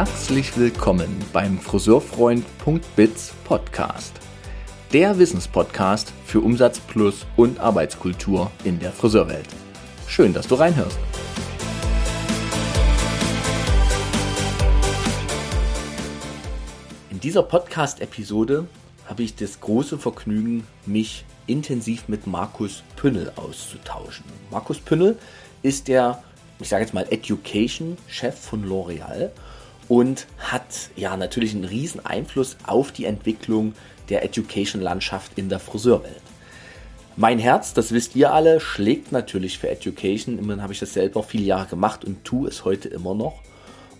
Herzlich willkommen beim Friseurfreund.biz Podcast. Der Wissenspodcast für Umsatz plus und Arbeitskultur in der Friseurwelt. Schön, dass du reinhörst. In dieser Podcast-Episode habe ich das große Vergnügen, mich intensiv mit Markus Pünnel auszutauschen. Markus Pünnel ist der, ich sage jetzt mal, Education-Chef von L'Oreal und hat ja natürlich einen riesen Einfluss auf die Entwicklung der Education-Landschaft in der Friseurwelt. Mein Herz, das wisst ihr alle, schlägt natürlich für Education. Immerhin habe ich das selber viele Jahre gemacht und tue es heute immer noch.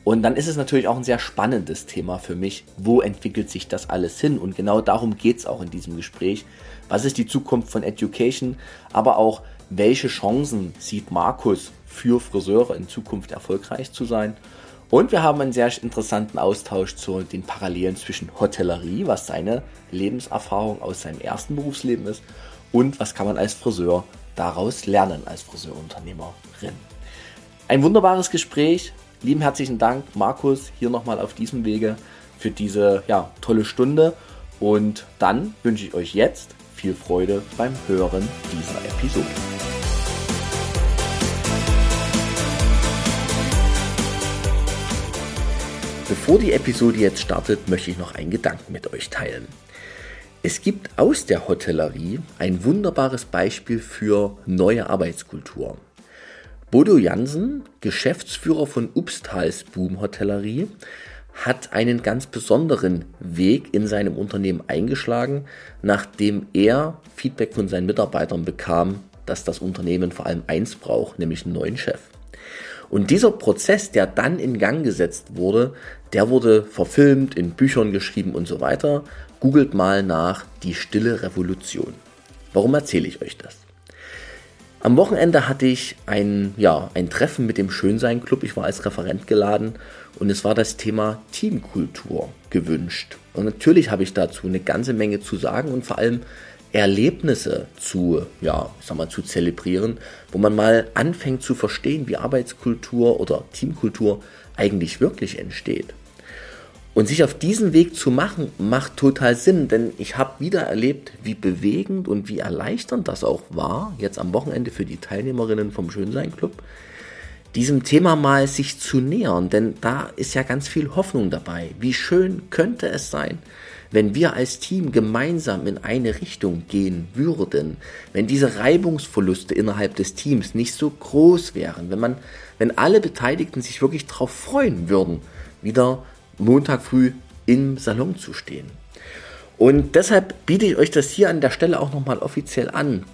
Und dann ist es natürlich auch ein sehr spannendes Thema für mich. Wo entwickelt sich das alles hin? Und genau darum geht es auch in diesem Gespräch. Was ist die Zukunft von Education? Aber auch, welche Chancen sieht Markus für Friseure in Zukunft erfolgreich zu sein? Und wir haben einen sehr interessanten Austausch zu den Parallelen zwischen Hotellerie, was seine Lebenserfahrung aus seinem ersten Berufsleben ist, und was kann man als Friseur daraus lernen, als Friseurunternehmerin. Ein wunderbares Gespräch, lieben herzlichen Dank, Markus, hier nochmal auf diesem Wege für diese ja, tolle Stunde. Und dann wünsche ich euch jetzt viel Freude beim Hören dieser Episode. Bevor die Episode jetzt startet, möchte ich noch einen Gedanken mit euch teilen. Es gibt aus der Hotellerie ein wunderbares Beispiel für neue Arbeitskultur. Bodo Jansen, Geschäftsführer von Upstals Boom Hotellerie, hat einen ganz besonderen Weg in seinem Unternehmen eingeschlagen, nachdem er Feedback von seinen Mitarbeitern bekam, dass das Unternehmen vor allem eins braucht, nämlich einen neuen Chef. Und dieser Prozess, der dann in Gang gesetzt wurde, der wurde verfilmt, in Büchern geschrieben und so weiter. Googelt mal nach die stille Revolution. Warum erzähle ich euch das? Am Wochenende hatte ich ein, ja, ein Treffen mit dem Schönsein Club. Ich war als Referent geladen und es war das Thema Teamkultur gewünscht. Und natürlich habe ich dazu eine ganze Menge zu sagen und vor allem Erlebnisse zu, ja, ich sag mal, zu zelebrieren, wo man mal anfängt zu verstehen, wie Arbeitskultur oder Teamkultur eigentlich wirklich entsteht. Und sich auf diesen Weg zu machen, macht total Sinn, denn ich habe wieder erlebt, wie bewegend und wie erleichternd das auch war, jetzt am Wochenende für die Teilnehmerinnen vom Schönsein Club, diesem Thema mal sich zu nähern, denn da ist ja ganz viel Hoffnung dabei. Wie schön könnte es sein, wenn wir als Team gemeinsam in eine Richtung gehen würden, wenn diese Reibungsverluste innerhalb des Teams nicht so groß wären, wenn man, wenn alle Beteiligten sich wirklich darauf freuen würden, wieder Montag früh im Salon zu stehen. Und deshalb biete ich euch das hier an der Stelle auch nochmal offiziell an.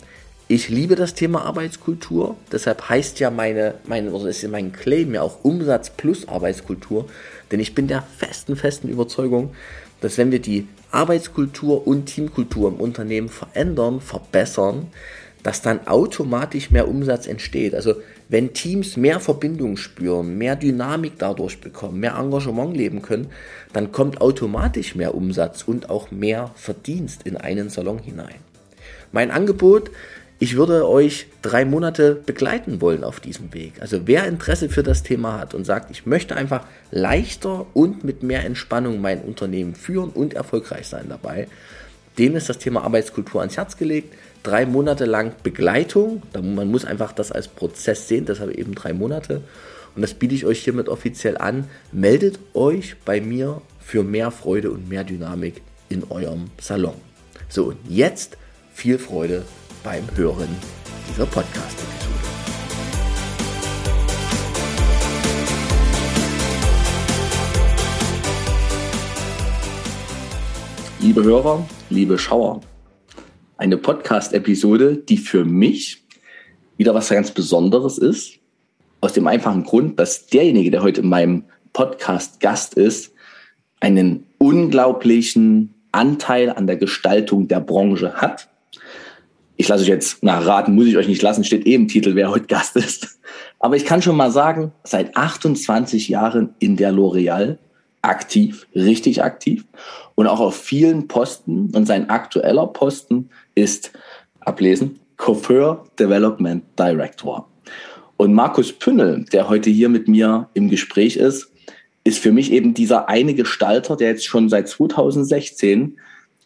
Ich liebe das Thema Arbeitskultur, deshalb heißt ja meine, meine oder ist mein Claim ja auch Umsatz plus Arbeitskultur, denn ich bin der festen, festen Überzeugung, dass wenn wir die Arbeitskultur und Teamkultur im Unternehmen verändern, verbessern, dass dann automatisch mehr Umsatz entsteht. Also wenn Teams mehr Verbindung spüren, mehr Dynamik dadurch bekommen, mehr Engagement leben können, dann kommt automatisch mehr Umsatz und auch mehr Verdienst in einen Salon hinein. Mein Angebot, ich würde euch drei Monate begleiten wollen auf diesem Weg. Also wer Interesse für das Thema hat und sagt, ich möchte einfach leichter und mit mehr Entspannung mein Unternehmen führen und erfolgreich sein dabei, dem ist das Thema Arbeitskultur ans Herz gelegt drei Monate lang Begleitung. Man muss einfach das als Prozess sehen, deshalb eben drei Monate. Und das biete ich euch hiermit offiziell an. Meldet euch bei mir für mehr Freude und mehr Dynamik in eurem Salon. So, und jetzt viel Freude beim Hören dieser Podcast-Episode. Liebe Hörer, liebe Schauer, eine Podcast-Episode, die für mich wieder was ganz Besonderes ist. Aus dem einfachen Grund, dass derjenige, der heute in meinem Podcast Gast ist, einen unglaublichen Anteil an der Gestaltung der Branche hat. Ich lasse euch jetzt nachraten, muss ich euch nicht lassen, steht eben im Titel, wer heute Gast ist. Aber ich kann schon mal sagen, seit 28 Jahren in der L'Oreal aktiv, richtig aktiv und auch auf vielen Posten. Und sein aktueller Posten ist, ablesen, Coiffeur Development Director. Und Markus Pünnel, der heute hier mit mir im Gespräch ist, ist für mich eben dieser eine Gestalter, der jetzt schon seit 2016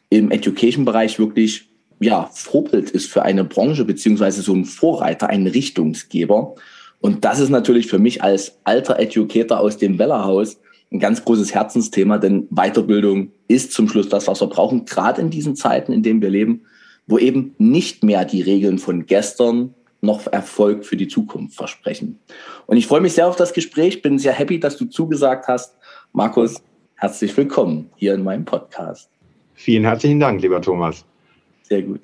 im Education-Bereich wirklich ja, Vorbild ist für eine Branche, beziehungsweise so ein Vorreiter, ein Richtungsgeber. Und das ist natürlich für mich als alter Educator aus dem Wellerhaus ein ganz großes Herzensthema, denn Weiterbildung ist zum Schluss das, was wir brauchen, gerade in diesen Zeiten, in denen wir leben, wo eben nicht mehr die Regeln von gestern noch Erfolg für die Zukunft versprechen. Und ich freue mich sehr auf das Gespräch, bin sehr happy, dass du zugesagt hast. Markus, herzlich willkommen hier in meinem Podcast. Vielen herzlichen Dank, lieber Thomas. Sehr gut.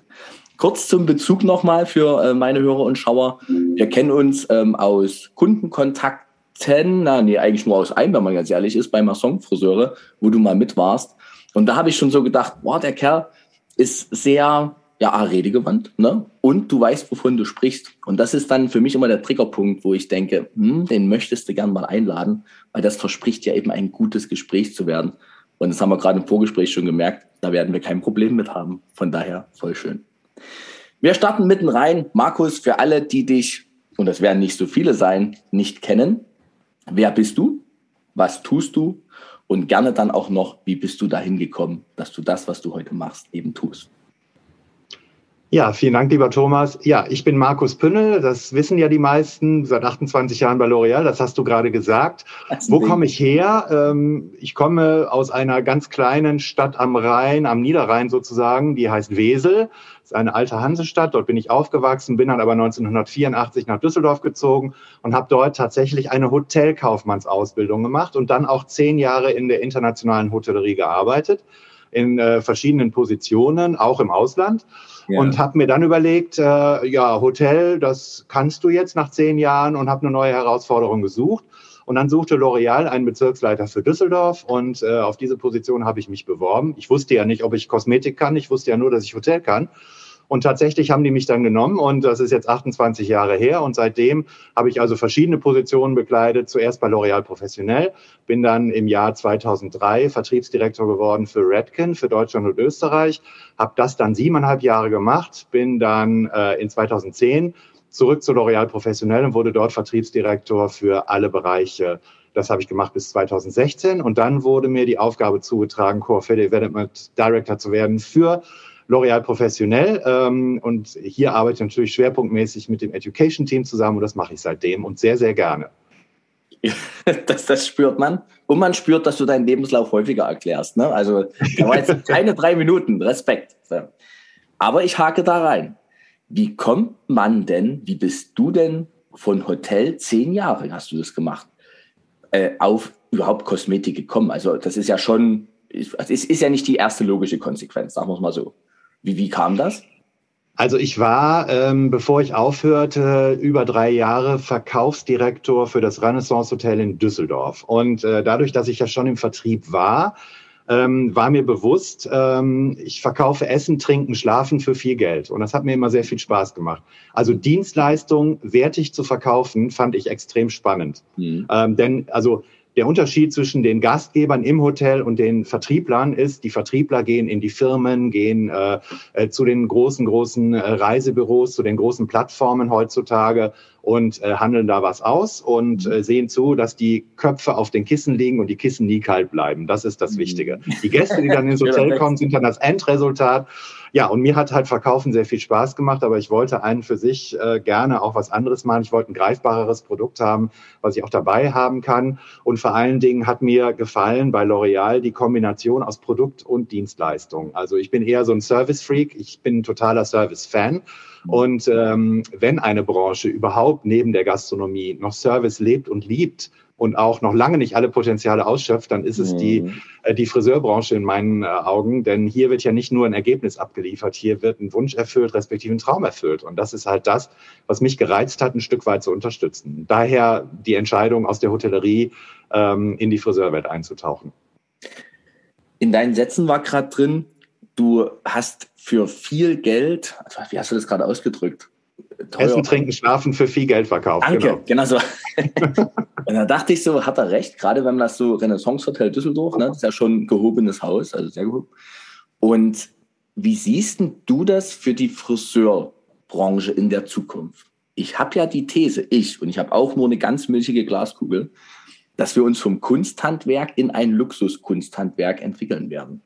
Kurz zum Bezug nochmal für äh, meine Hörer und Schauer. Wir kennen uns ähm, aus Kundenkontakten, na nee, eigentlich nur aus einem, wenn man ganz ehrlich ist, bei Masson Friseure, wo du mal mit warst. Und da habe ich schon so gedacht, boah, der Kerl ist sehr, ja, redegewandt, ne? Und du weißt, wovon du sprichst. Und das ist dann für mich immer der Triggerpunkt, wo ich denke, hm, den möchtest du gern mal einladen, weil das verspricht ja eben ein gutes Gespräch zu werden. Und das haben wir gerade im Vorgespräch schon gemerkt, da werden wir kein Problem mit haben. Von daher voll schön. Wir starten mitten rein. Markus, für alle, die dich, und das werden nicht so viele sein, nicht kennen, wer bist du? Was tust du? Und gerne dann auch noch, wie bist du dahin gekommen, dass du das, was du heute machst, eben tust? Ja, vielen Dank, lieber Thomas. Ja, ich bin Markus Pünnel, das wissen ja die meisten, seit 28 Jahren bei L'Oreal, das hast du gerade gesagt. Wo komme ich her? Ähm, ich komme aus einer ganz kleinen Stadt am Rhein, am Niederrhein sozusagen, die heißt Wesel. Das ist eine alte Hansestadt, dort bin ich aufgewachsen, bin dann aber 1984 nach Düsseldorf gezogen und habe dort tatsächlich eine Hotelkaufmannsausbildung gemacht und dann auch zehn Jahre in der internationalen Hotellerie gearbeitet, in äh, verschiedenen Positionen, auch im Ausland. Ja. Und habe mir dann überlegt, äh, ja, Hotel, das kannst du jetzt nach zehn Jahren und habe eine neue Herausforderung gesucht. Und dann suchte L'Oreal einen Bezirksleiter für Düsseldorf und äh, auf diese Position habe ich mich beworben. Ich wusste ja nicht, ob ich Kosmetik kann, ich wusste ja nur, dass ich Hotel kann. Und tatsächlich haben die mich dann genommen und das ist jetzt 28 Jahre her und seitdem habe ich also verschiedene Positionen bekleidet. Zuerst bei L'Oréal Professionell, bin dann im Jahr 2003 Vertriebsdirektor geworden für Redken, für Deutschland und Österreich, habe das dann siebeneinhalb Jahre gemacht, bin dann äh, in 2010 zurück zu L'Oréal Professionell und wurde dort Vertriebsdirektor für alle Bereiche das habe ich gemacht bis 2016 und dann wurde mir die Aufgabe zugetragen, Core Development Director zu werden für L'Oréal professionell. Ähm, und hier arbeite ich natürlich schwerpunktmäßig mit dem Education Team zusammen und das mache ich seitdem und sehr, sehr gerne. Das, das spürt man. Und man spürt, dass du deinen Lebenslauf häufiger erklärst. Ne? Also, da war jetzt keine drei Minuten. Respekt. Aber ich hake da rein. Wie kommt man denn, wie bist du denn von Hotel, zehn Jahre hast du das gemacht, äh, auf überhaupt Kosmetik gekommen? Also, das ist ja schon, es ist, ist ja nicht die erste logische Konsequenz, sagen wir es mal so. Wie, wie kam das? Also ich war, ähm, bevor ich aufhörte, über drei Jahre Verkaufsdirektor für das Renaissance Hotel in Düsseldorf. Und äh, dadurch, dass ich ja schon im Vertrieb war, ähm, war mir bewusst, ähm, ich verkaufe Essen, Trinken, Schlafen für viel Geld. Und das hat mir immer sehr viel Spaß gemacht. Also Dienstleistung wertig zu verkaufen, fand ich extrem spannend. Mhm. Ähm, denn also der Unterschied zwischen den Gastgebern im Hotel und den Vertrieblern ist, die Vertriebler gehen in die Firmen, gehen äh, äh, zu den großen, großen äh, Reisebüros, zu den großen Plattformen heutzutage und äh, handeln da was aus und äh, sehen zu, dass die Köpfe auf den Kissen liegen und die Kissen nie kalt bleiben. Das ist das mhm. Wichtige. Die Gäste, die dann ins Hotel kommen, sind dann das Endresultat. Ja, und mir hat halt Verkaufen sehr viel Spaß gemacht, aber ich wollte einen für sich äh, gerne auch was anderes machen. Ich wollte ein greifbareres Produkt haben, was ich auch dabei haben kann. Und vor allen Dingen hat mir gefallen bei L'Oreal die Kombination aus Produkt und Dienstleistung. Also ich bin eher so ein Service-Freak, ich bin ein totaler Service-Fan. Und ähm, wenn eine Branche überhaupt neben der Gastronomie noch Service lebt und liebt, und auch noch lange nicht alle Potenziale ausschöpft, dann ist es mhm. die, äh, die Friseurbranche in meinen äh, Augen. Denn hier wird ja nicht nur ein Ergebnis abgeliefert, hier wird ein Wunsch erfüllt, respektive ein Traum erfüllt. Und das ist halt das, was mich gereizt hat, ein Stück weit zu unterstützen. Daher die Entscheidung aus der Hotellerie ähm, in die Friseurwelt einzutauchen. In deinen Sätzen war gerade drin, du hast für viel Geld, wie hast du das gerade ausgedrückt? Teuer. Essen, trinken, schlafen für viel Geld verkauft. Danke, genau, genau so. und da dachte ich so, hat er recht, gerade wenn man das so Renaissance Hotel Düsseldorf, ne, das ist ja schon ein gehobenes Haus, also sehr gehoben. Und wie siehst du das für die Friseurbranche in der Zukunft? Ich habe ja die These, ich, und ich habe auch nur eine ganz milchige Glaskugel, dass wir uns vom Kunsthandwerk in ein Luxuskunsthandwerk entwickeln werden?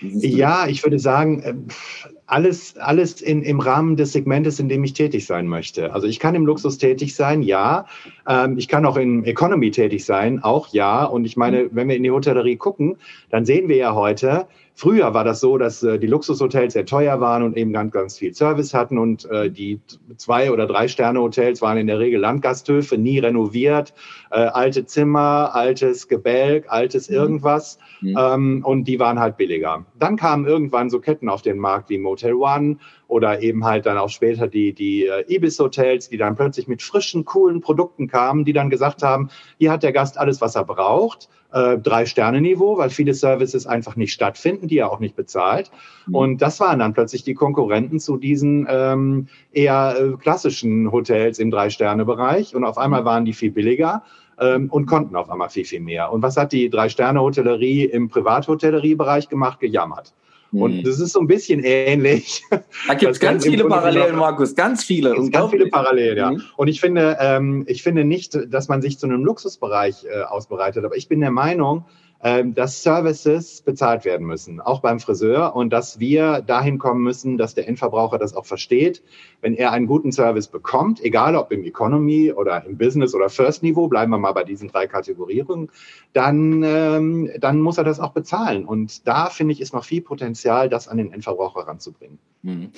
Ja, ich würde sagen, äh, alles, alles in, im Rahmen des Segmentes, in dem ich tätig sein möchte. Also ich kann im Luxus tätig sein, ja. Ähm, ich kann auch in Economy tätig sein, auch ja. Und ich meine, wenn wir in die Hotellerie gucken, dann sehen wir ja heute, Früher war das so, dass äh, die Luxushotels sehr teuer waren und eben ganz, ganz viel Service hatten und äh, die zwei oder drei Sterne Hotels waren in der Regel Landgasthöfe, nie renoviert, äh, alte Zimmer, altes Gebälk, altes mhm. irgendwas mhm. ähm, und die waren halt billiger. Dann kamen irgendwann so Ketten auf den Markt wie Motel One oder eben halt dann auch später die, die äh, Ibis-Hotels, die dann plötzlich mit frischen, coolen Produkten kamen, die dann gesagt haben, hier hat der Gast alles, was er braucht, äh, Drei-Sterne-Niveau, weil viele Services einfach nicht stattfinden, die er auch nicht bezahlt. Mhm. Und das waren dann plötzlich die Konkurrenten zu diesen ähm, eher äh, klassischen Hotels im Drei-Sterne-Bereich. Und auf einmal waren die viel billiger ähm, und konnten auf einmal viel, viel mehr. Und was hat die Drei-Sterne-Hotellerie im Privathotelleriebereich gemacht? Gejammert. Und hm. das ist so ein bisschen ähnlich. Da gibt es ganz viele Parallelen, Markus, ganz viele. Und ganz viele Parallelen, ja. Mhm. Und ich finde, ähm, ich finde nicht, dass man sich zu einem Luxusbereich äh, ausbereitet, aber ich bin der Meinung, ähm, dass Services bezahlt werden müssen, auch beim Friseur und dass wir dahin kommen müssen, dass der Endverbraucher das auch versteht. Wenn er einen guten Service bekommt, egal ob im Economy oder im Business oder First Niveau, bleiben wir mal bei diesen drei Kategorierungen, dann, ähm, dann muss er das auch bezahlen. Und da finde ich, ist noch viel Potenzial, das an den Endverbraucher ranzubringen. Mhm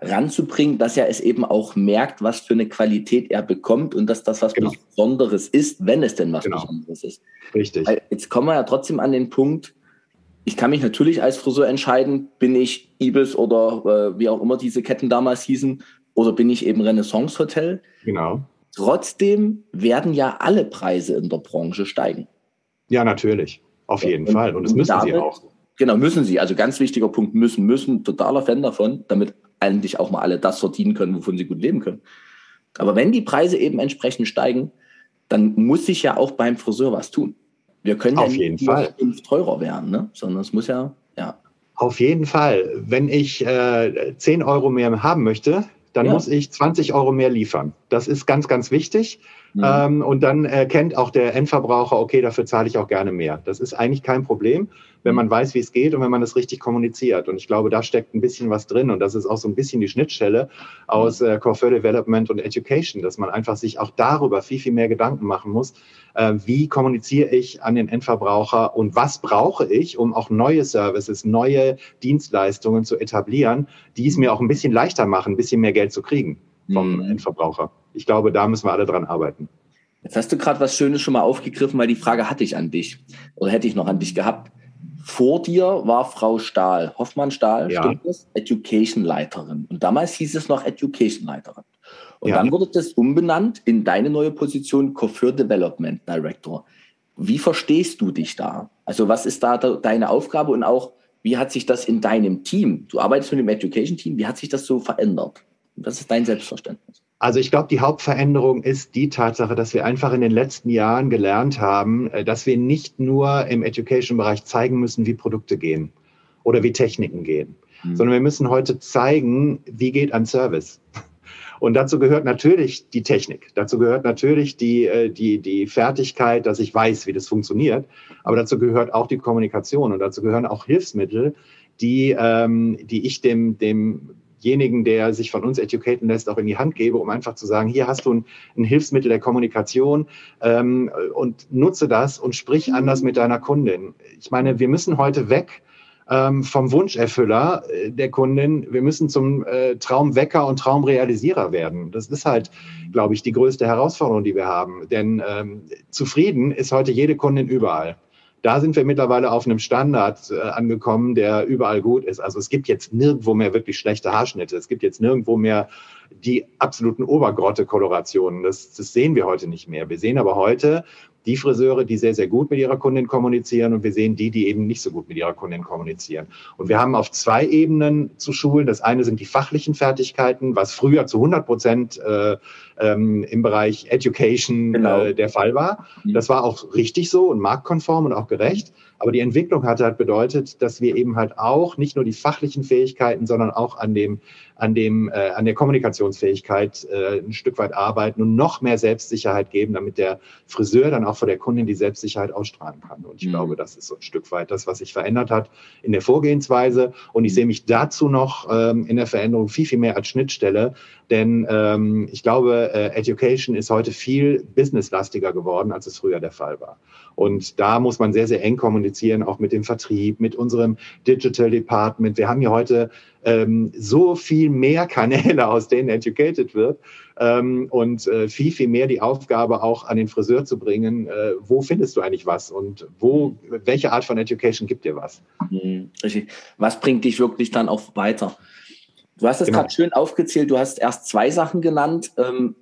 ranzubringen, dass er es eben auch merkt, was für eine Qualität er bekommt und dass das was genau. Besonderes ist, wenn es denn was genau. Besonderes ist. Richtig. Weil jetzt kommen wir ja trotzdem an den Punkt, ich kann mich natürlich als Friseur entscheiden, bin ich Ibis oder äh, wie auch immer diese Ketten damals hießen, oder bin ich eben Renaissance Hotel. Genau. Trotzdem werden ja alle Preise in der Branche steigen. Ja, natürlich. Auf jeden und, Fall. Und das müssen damit, sie auch. Genau, müssen sie. Also ganz wichtiger Punkt, müssen, müssen. Totaler Fan davon, damit eigentlich auch mal alle das verdienen können, wovon sie gut leben können. Aber wenn die Preise eben entsprechend steigen, dann muss sich ja auch beim Friseur was tun. Wir können Auf ja nicht Fall. teurer werden, ne? sondern es muss ja, ja. Auf jeden Fall. Wenn ich äh, 10 Euro mehr haben möchte, dann ja. muss ich 20 Euro mehr liefern. Das ist ganz, ganz wichtig. Mhm. Ähm, und dann erkennt auch der Endverbraucher, okay, dafür zahle ich auch gerne mehr. Das ist eigentlich kein Problem, wenn mhm. man weiß, wie es geht und wenn man das richtig kommuniziert. Und ich glaube, da steckt ein bisschen was drin. Und das ist auch so ein bisschen die Schnittstelle aus mhm. äh, Core Development und Education, dass man einfach sich auch darüber viel, viel mehr Gedanken machen muss. Äh, wie kommuniziere ich an den Endverbraucher und was brauche ich, um auch neue Services, neue Dienstleistungen zu etablieren, die es mir auch ein bisschen leichter machen, ein bisschen mehr Geld zu kriegen vom mhm. Endverbraucher. Ich glaube, da müssen wir alle dran arbeiten. Jetzt hast du gerade was Schönes schon mal aufgegriffen, weil die Frage hatte ich an dich oder hätte ich noch an dich gehabt. Vor dir war Frau Stahl, Hoffmann Stahl, ja. stimmt das? Education-Leiterin. Und damals hieß es noch Education-Leiterin. Und ja. dann wurde das umbenannt in deine neue Position Coiffeur Development Director. Wie verstehst du dich da? Also was ist da deine Aufgabe und auch wie hat sich das in deinem Team, du arbeitest mit dem Education-Team, wie hat sich das so verändert? Was ist dein Selbstverständnis? Also ich glaube, die Hauptveränderung ist die Tatsache, dass wir einfach in den letzten Jahren gelernt haben, äh, dass wir nicht nur im Education-Bereich zeigen müssen, wie Produkte gehen oder wie Techniken gehen, mhm. sondern wir müssen heute zeigen, wie geht ein Service. Und dazu gehört natürlich die Technik. Dazu gehört natürlich die, äh, die, die Fertigkeit, dass ich weiß, wie das funktioniert. Aber dazu gehört auch die Kommunikation und dazu gehören auch Hilfsmittel, die, ähm, die ich dem, dem demjenigen, der sich von uns educaten lässt, auch in die Hand gebe, um einfach zu sagen, hier hast du ein, ein Hilfsmittel der Kommunikation ähm, und nutze das und sprich anders mit deiner Kundin. Ich meine, wir müssen heute weg ähm, vom Wunscherfüller äh, der Kundin. Wir müssen zum äh, Traumwecker und Traumrealisierer werden. Das ist halt, glaube ich, die größte Herausforderung, die wir haben. Denn ähm, zufrieden ist heute jede Kundin überall da sind wir mittlerweile auf einem Standard äh, angekommen, der überall gut ist. Also es gibt jetzt nirgendwo mehr wirklich schlechte Haarschnitte. Es gibt jetzt nirgendwo mehr die absoluten Obergrotte-Kolorationen. Das, das sehen wir heute nicht mehr. Wir sehen aber heute die Friseure, die sehr, sehr gut mit ihrer Kundin kommunizieren und wir sehen die, die eben nicht so gut mit ihrer Kundin kommunizieren. Und wir haben auf zwei Ebenen zu schulen. Das eine sind die fachlichen Fertigkeiten, was früher zu 100 Prozent äh, ähm, im Bereich Education genau. äh, der Fall war. Mhm. Das war auch richtig so und marktkonform und auch gerecht. Aber die Entwicklung hat halt bedeutet, dass wir eben halt auch nicht nur die fachlichen Fähigkeiten, sondern auch an dem, an dem, äh, an der Kommunikationsfähigkeit äh, ein Stück weit arbeiten und noch mehr Selbstsicherheit geben, damit der Friseur dann auch vor der Kundin die Selbstsicherheit ausstrahlen kann. Und ich mhm. glaube, das ist so ein Stück weit das, was sich verändert hat in der Vorgehensweise. Und ich mhm. sehe mich dazu noch ähm, in der Veränderung viel, viel mehr als Schnittstelle, denn ähm, ich glaube, äh, Education ist heute viel businesslastiger geworden, als es früher der Fall war. Und da muss man sehr, sehr eng kommunizieren, auch mit dem Vertrieb, mit unserem Digital Department. Wir haben ja heute ähm, so viel mehr Kanäle, aus denen educated wird ähm, und äh, viel, viel mehr die Aufgabe auch an den Friseur zu bringen. Äh, wo findest du eigentlich was und wo, welche Art von Education gibt dir was? Mhm, richtig. Was bringt dich wirklich dann auch weiter? Du hast es genau. gerade schön aufgezählt. Du hast erst zwei Sachen genannt. Ähm,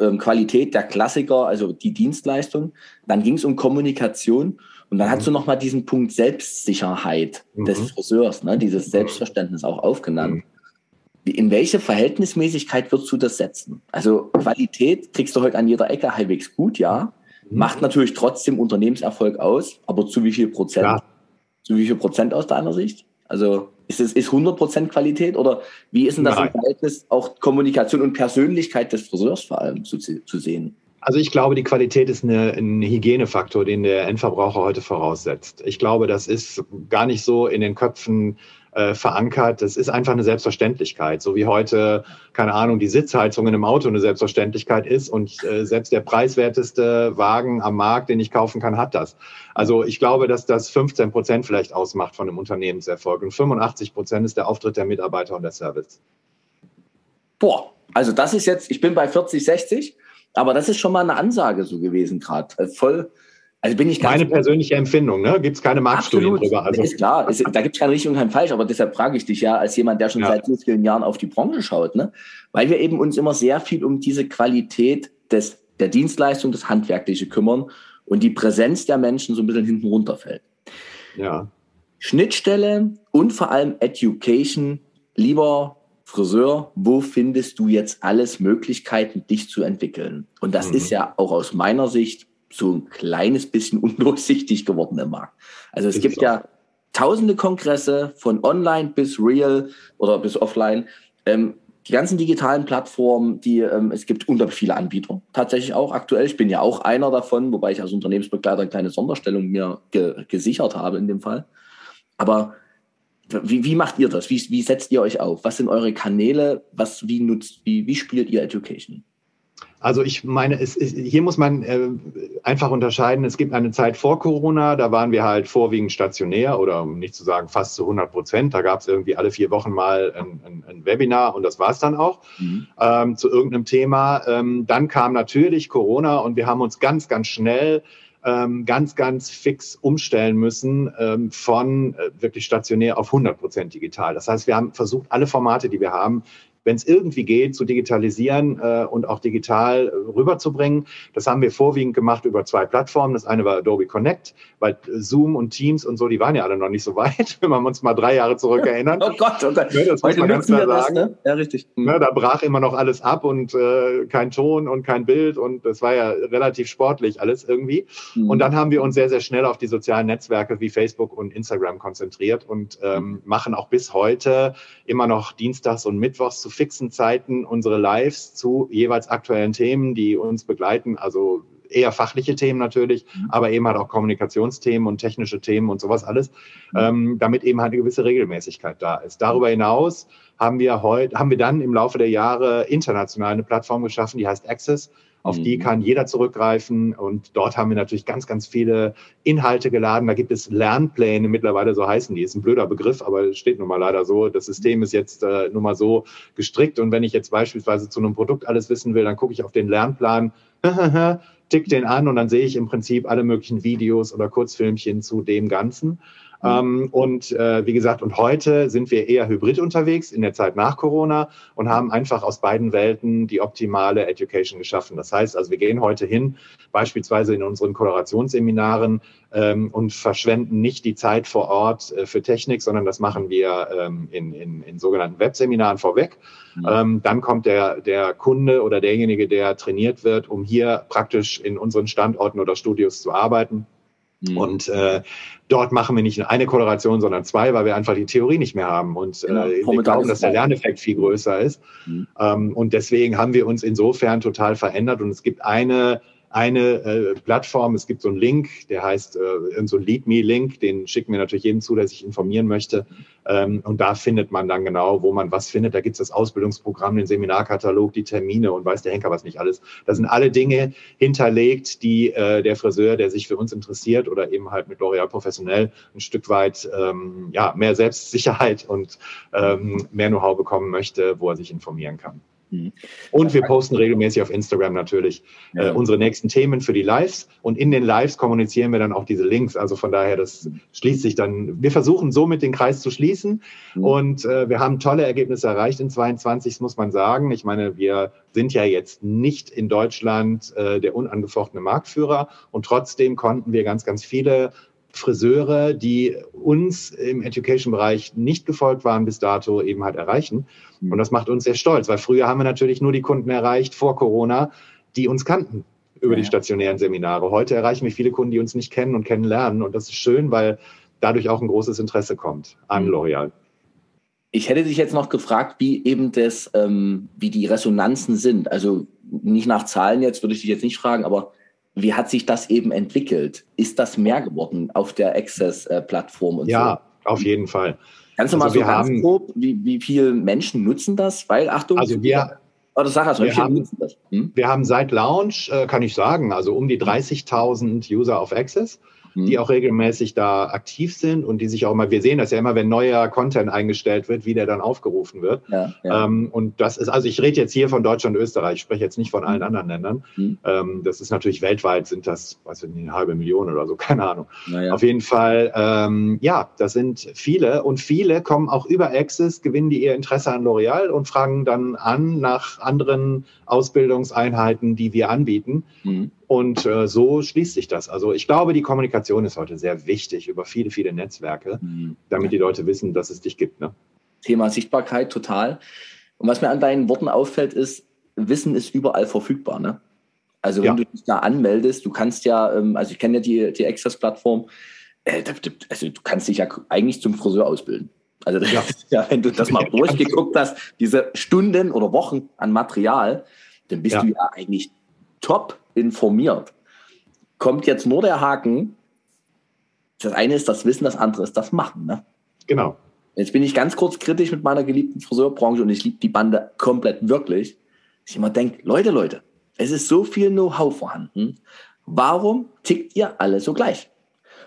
ähm, Qualität der Klassiker, also die Dienstleistung. Dann ging es um Kommunikation. Und dann mhm. hast du nochmal diesen Punkt Selbstsicherheit mhm. des Friseurs, ne? dieses mhm. Selbstverständnis auch aufgenannt. Mhm. In welche Verhältnismäßigkeit würdest du das setzen? Also Qualität kriegst du heute an jeder Ecke halbwegs gut, ja. Mhm. Macht natürlich trotzdem Unternehmenserfolg aus, aber zu wie viel Prozent? Ja. Zu wie viel Prozent aus deiner Sicht? Also ist es ist 100% Qualität oder wie ist denn das Nein. im Verhältnis auch Kommunikation und Persönlichkeit des Friseurs vor allem zu, zu sehen? Also ich glaube, die Qualität ist eine, ein Hygienefaktor, den der Endverbraucher heute voraussetzt. Ich glaube, das ist gar nicht so in den Köpfen äh, verankert. Das ist einfach eine Selbstverständlichkeit, so wie heute, keine Ahnung, die Sitzheizung in einem Auto eine Selbstverständlichkeit ist und äh, selbst der preiswerteste Wagen am Markt, den ich kaufen kann, hat das. Also ich glaube, dass das 15 Prozent vielleicht ausmacht von einem Unternehmenserfolg und 85 Prozent ist der Auftritt der Mitarbeiter und der Service. Boah, also das ist jetzt, ich bin bei 40, 60, aber das ist schon mal eine Ansage so gewesen gerade. Voll, also bin ich Meine persönliche Empfindung, ne? Gibt es keine Marktstudien drüber? Also. Ist klar, ist, da gibt es keine Richtung, kein Falsch, aber deshalb frage ich dich ja als jemand, der schon ja. seit so vielen Jahren auf die Branche schaut, ne? Weil wir eben uns immer sehr viel um diese Qualität des, der Dienstleistung, das Handwerkliche kümmern und die Präsenz der Menschen so ein bisschen hinten runterfällt. Ja. Schnittstelle und vor allem Education, lieber Friseur, wo findest du jetzt alles Möglichkeiten, dich zu entwickeln? Und das mhm. ist ja auch aus meiner Sicht so ein kleines bisschen undurchsichtig geworden im Markt. Also es ist gibt ja tausende Kongresse von online bis real oder bis offline. Ähm, die ganzen digitalen Plattformen, die ähm, es gibt unglaublich viele Anbieter tatsächlich auch aktuell. Ich bin ja auch einer davon, wobei ich als Unternehmensbegleiter eine kleine Sonderstellung mir ge gesichert habe in dem Fall. Aber wie, wie macht ihr das? Wie, wie setzt ihr euch auf? Was sind eure Kanäle? Was, wie nutzt, wie, wie spielt ihr Education? Also ich meine, es, es, hier muss man äh, einfach unterscheiden. Es gibt eine Zeit vor Corona, da waren wir halt vorwiegend stationär oder um nicht zu sagen fast zu 100 Prozent. Da gab es irgendwie alle vier Wochen mal ein, ein, ein Webinar und das war es dann auch mhm. ähm, zu irgendeinem Thema. Ähm, dann kam natürlich Corona und wir haben uns ganz, ganz schnell ähm, ganz, ganz fix umstellen müssen ähm, von äh, wirklich stationär auf 100 Prozent digital. Das heißt, wir haben versucht, alle Formate, die wir haben, wenn es irgendwie geht, zu digitalisieren äh, und auch digital äh, rüberzubringen. Das haben wir vorwiegend gemacht über zwei Plattformen. Das eine war Adobe Connect, weil Zoom und Teams und so, die waren ja alle noch nicht so weit, wenn wir uns mal drei Jahre zurück erinnern. oh Gott, oh Gott. Ne, das muss man ganz klar sagen. Das, ne? Ja, richtig. Mhm. Ne, da brach immer noch alles ab und äh, kein Ton und kein Bild und das war ja relativ sportlich alles irgendwie. Mhm. Und dann haben wir uns sehr, sehr schnell auf die sozialen Netzwerke wie Facebook und Instagram konzentriert und ähm, mhm. machen auch bis heute immer noch Dienstags und Mittwochs zu fixen Zeiten unsere Lives zu jeweils aktuellen Themen, die uns begleiten. Also eher fachliche Themen natürlich, mhm. aber eben halt auch Kommunikationsthemen und technische Themen und sowas alles, mhm. ähm, damit eben halt eine gewisse Regelmäßigkeit da ist. Darüber hinaus haben wir heute, haben wir dann im Laufe der Jahre international eine Plattform geschaffen, die heißt Access. Auf mhm. die kann jeder zurückgreifen. Und dort haben wir natürlich ganz, ganz viele Inhalte geladen. Da gibt es Lernpläne mittlerweile, so heißen die. Ist ein blöder Begriff, aber es steht nun mal leider so. Das System ist jetzt äh, nun mal so gestrickt. Und wenn ich jetzt beispielsweise zu einem Produkt alles wissen will, dann gucke ich auf den Lernplan, tick den an und dann sehe ich im Prinzip alle möglichen Videos oder Kurzfilmchen zu dem Ganzen. Mhm. Ähm, und äh, wie gesagt, und heute sind wir eher hybrid unterwegs in der Zeit nach Corona und haben einfach aus beiden Welten die optimale Education geschaffen. Das heißt also, wir gehen heute hin, beispielsweise in unseren Koloration ähm, und verschwenden nicht die Zeit vor Ort äh, für Technik, sondern das machen wir ähm, in, in, in sogenannten Webseminaren vorweg. Mhm. Ähm, dann kommt der, der Kunde oder derjenige, der trainiert wird, um hier praktisch in unseren Standorten oder Studios zu arbeiten. Und äh, dort machen wir nicht eine Koloration, sondern zwei, weil wir einfach die Theorie nicht mehr haben. Und genau. äh, wir glauben, dass der Lerneffekt viel größer ist. Mhm. Ähm, und deswegen haben wir uns insofern total verändert. Und es gibt eine eine äh, Plattform. Es gibt so einen Link, der heißt äh, so ein Lead Me Link, den schicken wir natürlich jedem zu, der sich informieren möchte. Ähm, und da findet man dann genau, wo man was findet. Da gibt es das Ausbildungsprogramm, den Seminarkatalog, die Termine und weiß der Henker was nicht alles. Da sind alle Dinge hinterlegt, die äh, der Friseur, der sich für uns interessiert oder eben halt mit L'Oreal professionell ein Stück weit ähm, ja, mehr Selbstsicherheit und ähm, mehr Know-how bekommen möchte, wo er sich informieren kann. Mhm. Und wir posten regelmäßig auf Instagram natürlich äh, unsere nächsten Themen für die Lives. Und in den Lives kommunizieren wir dann auch diese Links. Also von daher, das schließt sich dann. Wir versuchen somit den Kreis zu schließen. Mhm. Und äh, wir haben tolle Ergebnisse erreicht in 22, muss man sagen. Ich meine, wir sind ja jetzt nicht in Deutschland äh, der unangefochtene Marktführer. Und trotzdem konnten wir ganz, ganz viele Friseure, die uns im Education-Bereich nicht gefolgt waren bis dato, eben halt erreichen. Und das macht uns sehr stolz, weil früher haben wir natürlich nur die Kunden erreicht vor Corona, die uns kannten über ja. die stationären Seminare. Heute erreichen wir viele Kunden, die uns nicht kennen und kennenlernen. Und das ist schön, weil dadurch auch ein großes Interesse kommt an mhm. L'Oreal. Ich hätte dich jetzt noch gefragt, wie eben das, ähm, wie die Resonanzen sind. Also nicht nach Zahlen jetzt, würde ich dich jetzt nicht fragen, aber wie hat sich das eben entwickelt? Ist das mehr geworden auf der Access-Plattform? ja, so? auf jeden Fall. Kannst du also mal so ganz haben, grob, wie, wie viele Menschen nutzen das? Weil, Achtung, also wir, oder sag also, wir, haben, hm? wir haben seit Launch, äh, kann ich sagen, also um die 30.000 User auf Access die mhm. auch regelmäßig da aktiv sind und die sich auch immer, wir sehen das ja immer, wenn neuer Content eingestellt wird, wie der dann aufgerufen wird. Ja, ja. Ähm, und das ist, also ich rede jetzt hier von Deutschland und Österreich, ich spreche jetzt nicht von allen mhm. anderen Ländern. Mhm. Ähm, das ist natürlich weltweit sind das, was sind eine halbe Million oder so, keine Ahnung. Ja. Auf jeden Fall, ähm, ja, das sind viele und viele kommen auch über Access, gewinnen die ihr Interesse an L'Oreal und fragen dann an nach anderen Ausbildungseinheiten, die wir anbieten. Mhm. Und äh, so schließt sich das. Also ich glaube, die Kommunikation ist heute sehr wichtig über viele, viele Netzwerke, mhm. damit die Leute wissen, dass es dich gibt. Ne? Thema Sichtbarkeit total. Und was mir an deinen Worten auffällt, ist, Wissen ist überall verfügbar. Ne? Also wenn ja. du dich da anmeldest, du kannst ja, ähm, also ich kenne ja die, die Access-Plattform, äh, also du kannst dich ja eigentlich zum Friseur ausbilden. Also ja. ja wenn du das mal durchgeguckt hast, diese Stunden oder Wochen an Material, dann bist ja. du ja eigentlich top informiert. Kommt jetzt nur der Haken, das eine ist das Wissen, das andere ist das Machen. Ne? Genau. Jetzt bin ich ganz kurz kritisch mit meiner geliebten Friseurbranche und ich liebe die Bande komplett wirklich. Ich immer denke, Leute, Leute, es ist so viel Know-how vorhanden. Warum tickt ihr alle so gleich?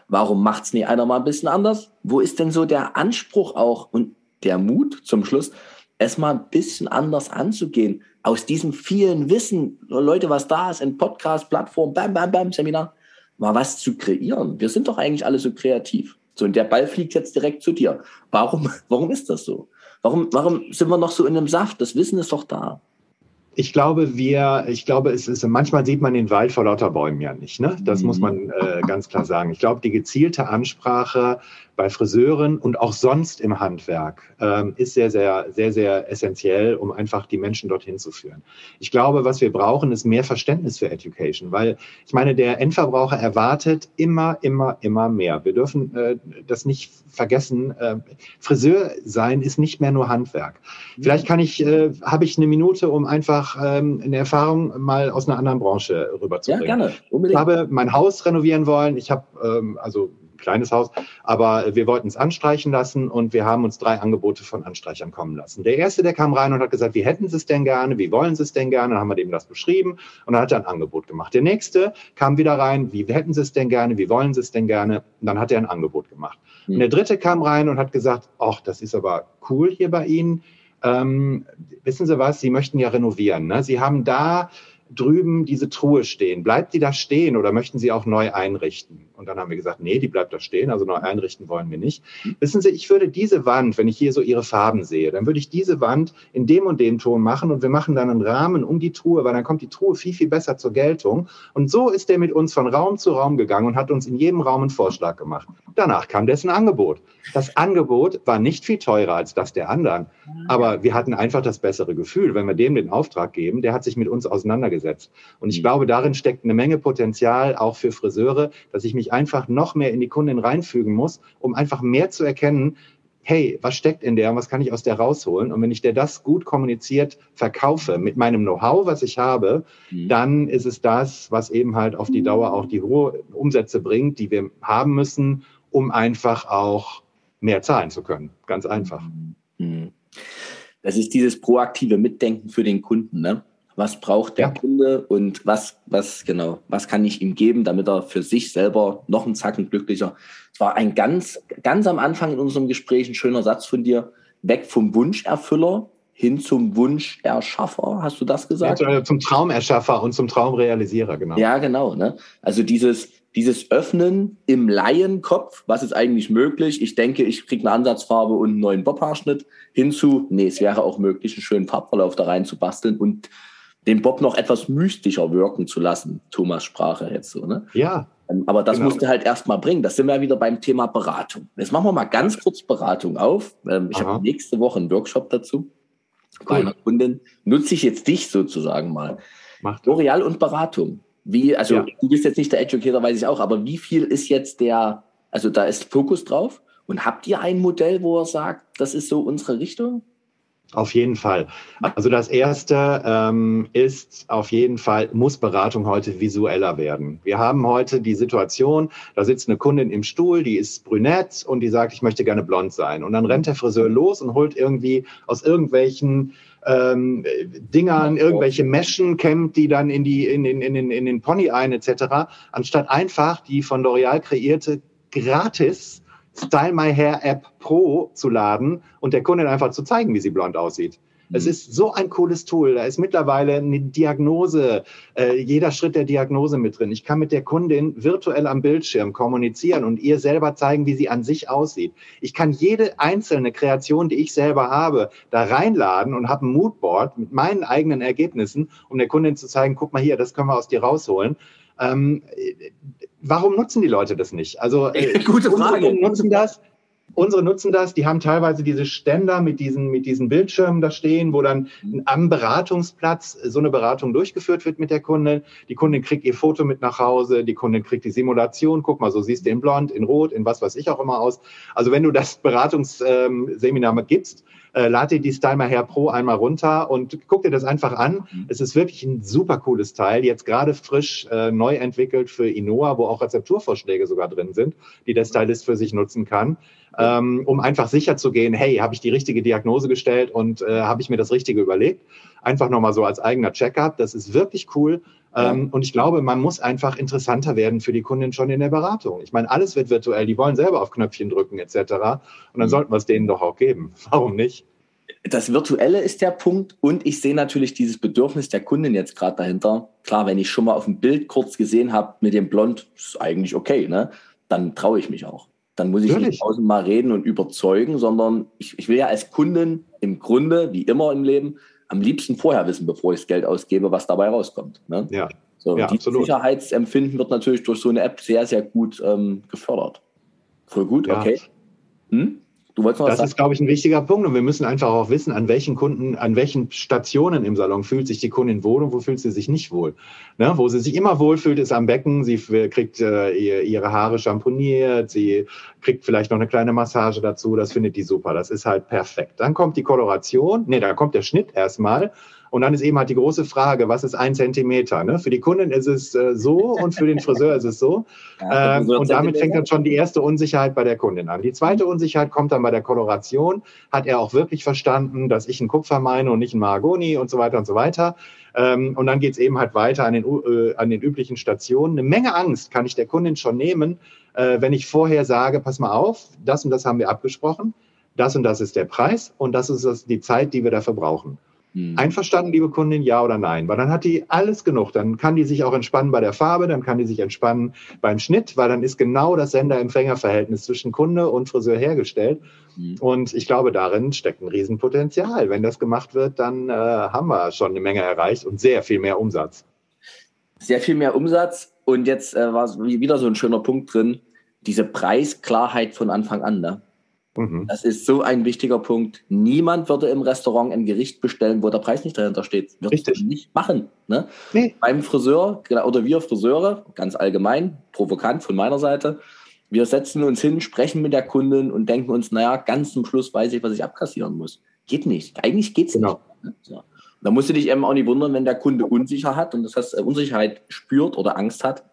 Warum macht es nie einer mal ein bisschen anders? Wo ist denn so der Anspruch auch und der Mut zum Schluss, es mal ein bisschen anders anzugehen? Aus diesem vielen Wissen, Leute, was da ist, ein Podcast, Plattform, bam, bam, bam, Seminar, mal was zu kreieren. Wir sind doch eigentlich alle so kreativ. So, und der Ball fliegt jetzt direkt zu dir. Warum, warum ist das so? Warum, warum sind wir noch so in einem Saft? Das Wissen ist doch da. Ich glaube, wir, ich glaube, es ist, manchmal sieht man den Wald vor lauter Bäumen ja nicht. Ne? Das mhm. muss man äh, ganz klar sagen. Ich glaube, die gezielte Ansprache bei Friseuren und auch sonst im Handwerk ähm, ist sehr, sehr, sehr, sehr essentiell, um einfach die Menschen dorthin zu führen. Ich glaube, was wir brauchen, ist mehr Verständnis für Education, weil ich meine, der Endverbraucher erwartet immer, immer, immer mehr. Wir dürfen äh, das nicht vergessen. Äh, Friseur sein ist nicht mehr nur Handwerk. Vielleicht kann ich, äh, habe ich eine Minute, um einfach ähm, eine Erfahrung mal aus einer anderen Branche rüberzubringen. Ja, gerne. Unbedingt. Ich habe mein Haus renovieren wollen. Ich habe ähm, also kleines Haus, aber wir wollten es anstreichen lassen und wir haben uns drei Angebote von Anstreichern kommen lassen. Der erste, der kam rein und hat gesagt, wie hätten Sie es denn gerne, wie wollen Sie es denn gerne, dann haben wir dem das beschrieben und dann hat er ein Angebot gemacht. Der nächste kam wieder rein, wie hätten Sie es denn gerne, wie wollen Sie es denn gerne, und dann hat er ein Angebot gemacht. Mhm. Und der dritte kam rein und hat gesagt, ach, das ist aber cool hier bei Ihnen. Ähm, wissen Sie was, Sie möchten ja renovieren. Ne? Sie haben da drüben diese Truhe stehen. Bleibt die da stehen oder möchten Sie auch neu einrichten? Und dann haben wir gesagt, nee, die bleibt da stehen, also neu einrichten wollen wir nicht. Wissen Sie, ich würde diese Wand, wenn ich hier so Ihre Farben sehe, dann würde ich diese Wand in dem und dem Ton machen und wir machen dann einen Rahmen um die Truhe, weil dann kommt die Truhe viel, viel besser zur Geltung. Und so ist er mit uns von Raum zu Raum gegangen und hat uns in jedem Raum einen Vorschlag gemacht. Danach kam dessen Angebot. Das Angebot war nicht viel teurer als das der anderen, aber wir hatten einfach das bessere Gefühl, wenn wir dem den Auftrag geben, der hat sich mit uns auseinandergesetzt. Und ich mhm. glaube, darin steckt eine Menge Potenzial auch für Friseure, dass ich mich einfach noch mehr in die Kundin reinfügen muss, um einfach mehr zu erkennen, hey, was steckt in der und was kann ich aus der rausholen? Und wenn ich der das gut kommuniziert verkaufe mit meinem Know-how, was ich habe, mhm. dann ist es das, was eben halt auf die Dauer auch die hohe Umsätze bringt, die wir haben müssen, um einfach auch mehr zahlen zu können. Ganz einfach. Mhm. Das ist dieses proaktive Mitdenken für den Kunden. Ne? Was braucht der ja. Kunde und was, was, genau, was kann ich ihm geben, damit er für sich selber noch einen Zacken glücklicher. Es war ein ganz, ganz am Anfang in unserem Gespräch ein schöner Satz von dir. Weg vom Wunscherfüller hin zum Wunscherschaffer, hast du das gesagt? Ja, zum Traumerschaffer und zum Traumrealisierer, genau. Ja, genau. Ne? Also dieses, dieses Öffnen im Laienkopf, was ist eigentlich möglich? Ich denke, ich kriege eine Ansatzfarbe und einen neuen Bobhaarschnitt hinzu, nee, es wäre auch möglich, einen schönen Farbverlauf da rein zu basteln und den Bob noch etwas mystischer wirken zu lassen. Thomas Sprache jetzt so, ne? Ja. Ähm, aber das genau. musste halt erstmal bringen. Das sind wir wieder beim Thema Beratung. Jetzt machen wir mal ganz kurz Beratung auf. Ähm, ich habe nächste Woche einen Workshop dazu. Cool. Bei einer Kundin nutze ich jetzt dich sozusagen mal. Macht L'Oreal und Beratung. Wie, also ja. du bist jetzt nicht der Educator, weiß ich auch, aber wie viel ist jetzt der, also da ist Fokus drauf? Und habt ihr ein Modell, wo er sagt, das ist so unsere Richtung? Auf jeden Fall. Also das erste ähm, ist auf jeden Fall, muss Beratung heute visueller werden. Wir haben heute die Situation, da sitzt eine Kundin im Stuhl, die ist brünett und die sagt, ich möchte gerne blond sein. Und dann rennt der Friseur los und holt irgendwie aus irgendwelchen ähm, Dingern, irgendwelche Meschen kämmt die dann in, die, in, in, in, in, den Pony ein etc., anstatt einfach die von L'Oreal kreierte gratis Style My Hair App Pro zu laden und der Kundin einfach zu zeigen, wie sie blond aussieht. Mhm. Es ist so ein cooles Tool. Da ist mittlerweile eine Diagnose, äh, jeder Schritt der Diagnose mit drin. Ich kann mit der Kundin virtuell am Bildschirm kommunizieren und ihr selber zeigen, wie sie an sich aussieht. Ich kann jede einzelne Kreation, die ich selber habe, da reinladen und habe ein Moodboard mit meinen eigenen Ergebnissen, um der Kundin zu zeigen, guck mal hier, das können wir aus dir rausholen. Ähm, warum nutzen die Leute das nicht? Also äh, gute Frage. Nutzen das. Unsere nutzen das, die haben teilweise diese Ständer mit diesen, mit diesen Bildschirmen da stehen, wo dann am Beratungsplatz so eine Beratung durchgeführt wird mit der Kundin. Die Kundin kriegt ihr Foto mit nach Hause, die Kundin kriegt die Simulation, guck mal, so siehst du in blond, in rot, in was weiß ich auch immer aus. Also wenn du das Beratungsseminar ähm, gibst, äh, lad dir die Styler Hair Pro einmal runter und guck dir das einfach an. Mhm. Es ist wirklich ein super cooles Teil, jetzt gerade frisch äh, neu entwickelt für Inoa, wo auch Rezepturvorschläge sogar drin sind, die der Stylist für sich nutzen kann, ähm, um einfach sicher zu gehen, hey, habe ich die richtige Diagnose gestellt und äh, habe ich mir das Richtige überlegt? Einfach nochmal so als eigener Checkup. Das ist wirklich cool. Ähm, und ich glaube, man muss einfach interessanter werden für die Kundin schon in der Beratung. Ich meine, alles wird virtuell. Die wollen selber auf Knöpfchen drücken etc. Und dann mhm. sollten wir es denen doch auch geben. Warum nicht? Das Virtuelle ist der Punkt und ich sehe natürlich dieses Bedürfnis der Kundin jetzt gerade dahinter. Klar, wenn ich schon mal auf dem Bild kurz gesehen habe mit dem Blond, ist eigentlich okay, ne? Dann traue ich mich auch. Dann muss ich Natürlich. nicht tausendmal reden und überzeugen, sondern ich, ich will ja als Kundin im Grunde, wie immer im Leben, am liebsten vorher wissen, bevor ich das Geld ausgebe, was dabei rauskommt. Ne? Ja. So, ja, die absolut. Sicherheitsempfinden wird natürlich durch so eine App sehr, sehr gut ähm, gefördert. Voll gut, ja. okay. Hm? Du wolltest noch das ist, glaube ich, ein wichtiger Punkt. Und wir müssen einfach auch wissen, an welchen Kunden, an welchen Stationen im Salon fühlt sich die Kundin wohl und wo fühlt sie sich nicht wohl. Ne? Wo sie sich immer wohlfühlt, ist am Becken. Sie kriegt äh, ihre Haare schamponiert, sie kriegt vielleicht noch eine kleine Massage dazu. Das findet die super. Das ist halt perfekt. Dann kommt die Koloration. Nee, da kommt der Schnitt erstmal. Und dann ist eben halt die große Frage, was ist ein Zentimeter? Ne? Für die Kunden ist es äh, so und für den Friseur ist es so. Ja, ähm, und damit fängt dann schon die erste Unsicherheit bei der Kundin an. Die zweite Unsicherheit kommt dann bei der Koloration. Hat er auch wirklich verstanden, dass ich einen Kupfer meine und nicht einen Mahagoni und so weiter und so weiter. Ähm, und dann geht's eben halt weiter an den, äh, an den üblichen Stationen. Eine Menge Angst kann ich der Kundin schon nehmen, äh, wenn ich vorher sage, pass mal auf, das und das haben wir abgesprochen, das und das ist der Preis und das ist die Zeit, die wir dafür brauchen. Hm. Einverstanden, liebe Kundin, ja oder nein? Weil dann hat die alles genug. Dann kann die sich auch entspannen bei der Farbe, dann kann die sich entspannen beim Schnitt, weil dann ist genau das Sender-Empfänger-Verhältnis zwischen Kunde und Friseur hergestellt. Hm. Und ich glaube, darin steckt ein Riesenpotenzial. Wenn das gemacht wird, dann äh, haben wir schon eine Menge erreicht und sehr viel mehr Umsatz. Sehr viel mehr Umsatz. Und jetzt äh, war wieder so ein schöner Punkt drin, diese Preisklarheit von Anfang an. Ne? Mhm. Das ist so ein wichtiger Punkt. Niemand würde im Restaurant ein Gericht bestellen, wo der Preis nicht dahinter steht. Wird Richtig. nicht machen. Ne? Nee. Beim Friseur oder wir Friseure, ganz allgemein, provokant von meiner Seite, wir setzen uns hin, sprechen mit der Kundin und denken uns, naja, ganz zum Schluss weiß ich, was ich abkassieren muss. Geht nicht. Eigentlich geht es genau. nicht. Ne? So. Da musst du dich eben auch nicht wundern, wenn der Kunde unsicher hat und das heißt äh, Unsicherheit spürt oder Angst hat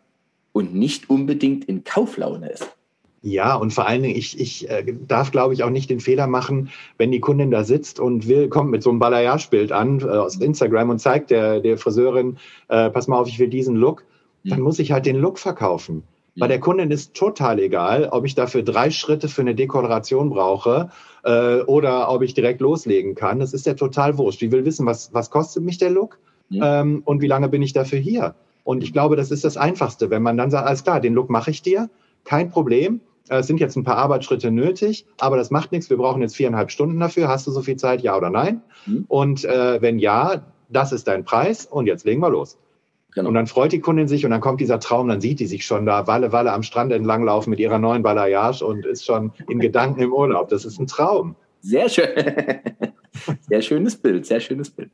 und nicht unbedingt in Kauflaune ist. Ja, und vor allen Dingen, ich, ich äh, darf, glaube ich, auch nicht den Fehler machen, wenn die Kundin da sitzt und will, kommt mit so einem Balayage-Bild an äh, aus Instagram und zeigt der, der Friseurin, äh, pass mal auf, ich will diesen Look, dann mhm. muss ich halt den Look verkaufen. Bei der Kundin ist total egal, ob ich dafür drei Schritte für eine Dekoloration brauche äh, oder ob ich direkt loslegen kann. Das ist ja total wurscht. Die will wissen, was, was kostet mich der Look mhm. ähm, und wie lange bin ich dafür hier. Und ich glaube, das ist das Einfachste, wenn man dann sagt, alles klar, den Look mache ich dir, kein Problem. Es sind jetzt ein paar Arbeitsschritte nötig, aber das macht nichts. Wir brauchen jetzt viereinhalb Stunden dafür. Hast du so viel Zeit, ja oder nein? Mhm. Und äh, wenn ja, das ist dein Preis und jetzt legen wir los. Genau. Und dann freut die Kundin sich und dann kommt dieser Traum, dann sieht die sich schon da Walle, Walle am Strand entlanglaufen mit ihrer neuen Balayage und ist schon in Gedanken im Urlaub. Das ist ein Traum. Sehr schön. Sehr schönes Bild, sehr schönes Bild.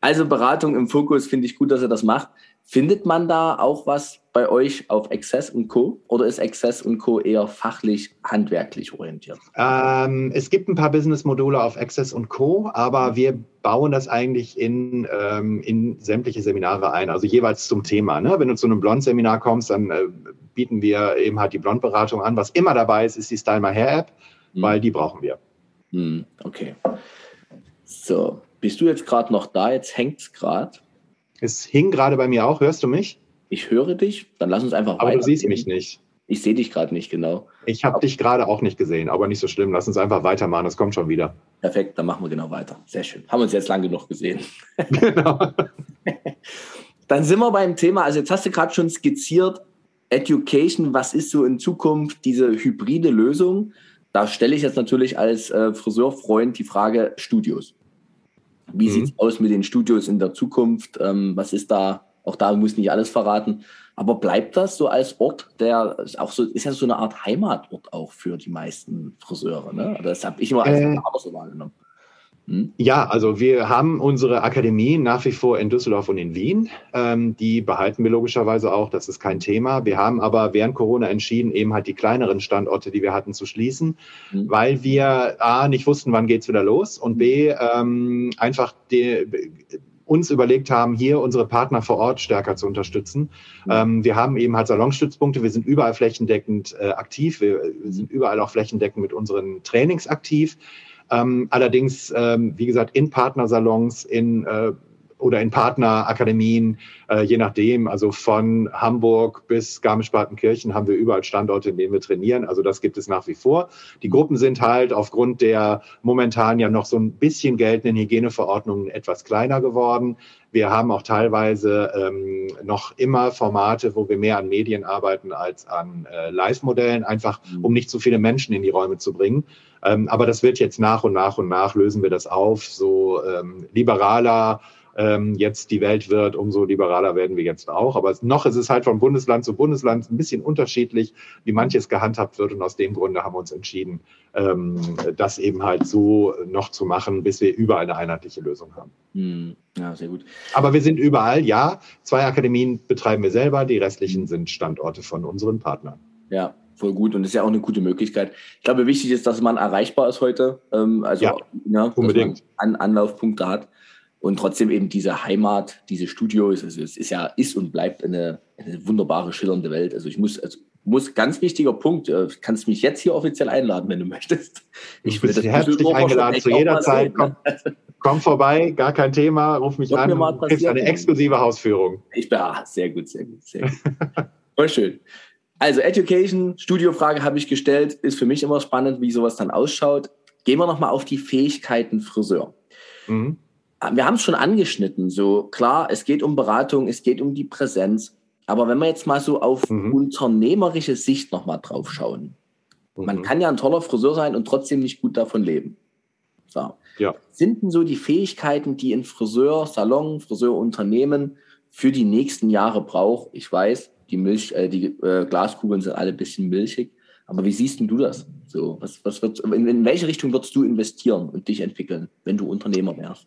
Also Beratung im Fokus finde ich gut, dass er das macht. Findet man da auch was bei euch auf Access und Co. oder ist Access und Co. eher fachlich, handwerklich orientiert? Ähm, es gibt ein paar Business-Module auf Access und Co., aber wir bauen das eigentlich in, ähm, in sämtliche Seminare ein, also jeweils zum Thema. Ne? Wenn du zu einem Blond-Seminar kommst, dann äh, bieten wir eben halt die Blond-Beratung an. Was immer dabei ist, ist die Style My Hair App, hm. weil die brauchen wir. Hm, okay. So, bist du jetzt gerade noch da? Jetzt hängt es gerade. Es hing gerade bei mir auch. Hörst du mich? Ich höre dich. Dann lass uns einfach aber weiter. Aber du siehst mich nicht. Ich sehe dich gerade nicht genau. Ich habe dich gerade auch nicht gesehen, aber nicht so schlimm. Lass uns einfach weitermachen. Das kommt schon wieder. Perfekt, dann machen wir genau weiter. Sehr schön. Haben uns jetzt lange genug gesehen. Genau. dann sind wir beim Thema. Also jetzt hast du gerade schon skizziert, Education, was ist so in Zukunft diese hybride Lösung? Da stelle ich jetzt natürlich als äh, Friseurfreund die Frage Studios. Wie mhm. sieht es aus mit den Studios in der Zukunft? Ähm, was ist da? Auch da muss nicht alles verraten. Aber bleibt das so als Ort, der ist auch so, ist ja so eine Art Heimatort auch für die meisten Friseure. Ne? Das habe ich immer als äh, so wahrgenommen. Hm? Ja, also wir haben unsere Akademie nach wie vor in Düsseldorf und in Wien. Ähm, die behalten wir logischerweise auch, das ist kein Thema. Wir haben aber während Corona entschieden, eben halt die kleineren Standorte, die wir hatten, zu schließen, mhm. weil wir A, nicht wussten, wann geht's wieder los und B, ähm, einfach die, uns überlegt haben, hier unsere Partner vor Ort stärker zu unterstützen. Mhm. Ähm, wir haben eben halt Salonstützpunkte, wir sind überall flächendeckend äh, aktiv, wir, wir sind überall auch flächendeckend mit unseren Trainings aktiv. Ähm, allerdings, ähm, wie gesagt, in Partnersalons, in äh, oder in Partnerakademien, äh, je nachdem. Also von Hamburg bis Garmisch-Partenkirchen haben wir überall Standorte, in denen wir trainieren. Also das gibt es nach wie vor. Die Gruppen sind halt aufgrund der momentan ja noch so ein bisschen geltenden Hygieneverordnungen etwas kleiner geworden. Wir haben auch teilweise ähm, noch immer Formate, wo wir mehr an Medien arbeiten als an äh, Live-Modellen, einfach um nicht zu viele Menschen in die Räume zu bringen. Ähm, aber das wird jetzt nach und nach und nach lösen wir das auf. So ähm, liberaler ähm, jetzt die Welt wird, umso liberaler werden wir jetzt auch. Aber noch ist es halt von Bundesland zu Bundesland ein bisschen unterschiedlich, wie manches gehandhabt wird. Und aus dem Grunde haben wir uns entschieden, ähm, das eben halt so noch zu machen, bis wir überall eine einheitliche Lösung haben. Hm, ja, sehr gut. Aber wir sind überall, ja. Zwei Akademien betreiben wir selber, die restlichen sind Standorte von unseren Partnern. Ja, voll gut und ist ja auch eine gute Möglichkeit. Ich glaube, wichtig ist, dass man erreichbar ist heute. Ähm, also ja, ja unbedingt. An Anlaufpunkte hat und trotzdem eben diese Heimat, diese Studios. Also es ist ja ist und bleibt eine, eine wunderbare schillernde Welt. Also ich muss also muss ganz wichtiger Punkt. Du äh, kannst mich jetzt hier offiziell einladen, wenn du möchtest. Ich das herzlich eingeladen zu jeder Zeit. Komm, komm, vorbei, gar kein Thema. Ruf mich Wird an. Mir kriegst eine exklusive Hausführung. Ich bin ah, sehr gut, sehr gut, sehr gut. Voll schön. Also Education, Studiofrage habe ich gestellt, ist für mich immer spannend, wie sowas dann ausschaut. Gehen wir nochmal auf die Fähigkeiten Friseur. Mhm. Wir haben es schon angeschnitten, so klar, es geht um Beratung, es geht um die Präsenz. Aber wenn wir jetzt mal so auf mhm. unternehmerische Sicht nochmal drauf schauen, mhm. man kann ja ein toller Friseur sein und trotzdem nicht gut davon leben. So. Ja. Sind denn so die Fähigkeiten, die ein Friseur, Salon, Friseurunternehmen für die nächsten Jahre braucht? Ich weiß, die Milch, äh, die äh, Glaskugeln sind alle ein bisschen milchig. Aber wie siehst du das? So, was, was wird, in, in welche Richtung würdest du investieren und dich entwickeln, wenn du Unternehmer wärst?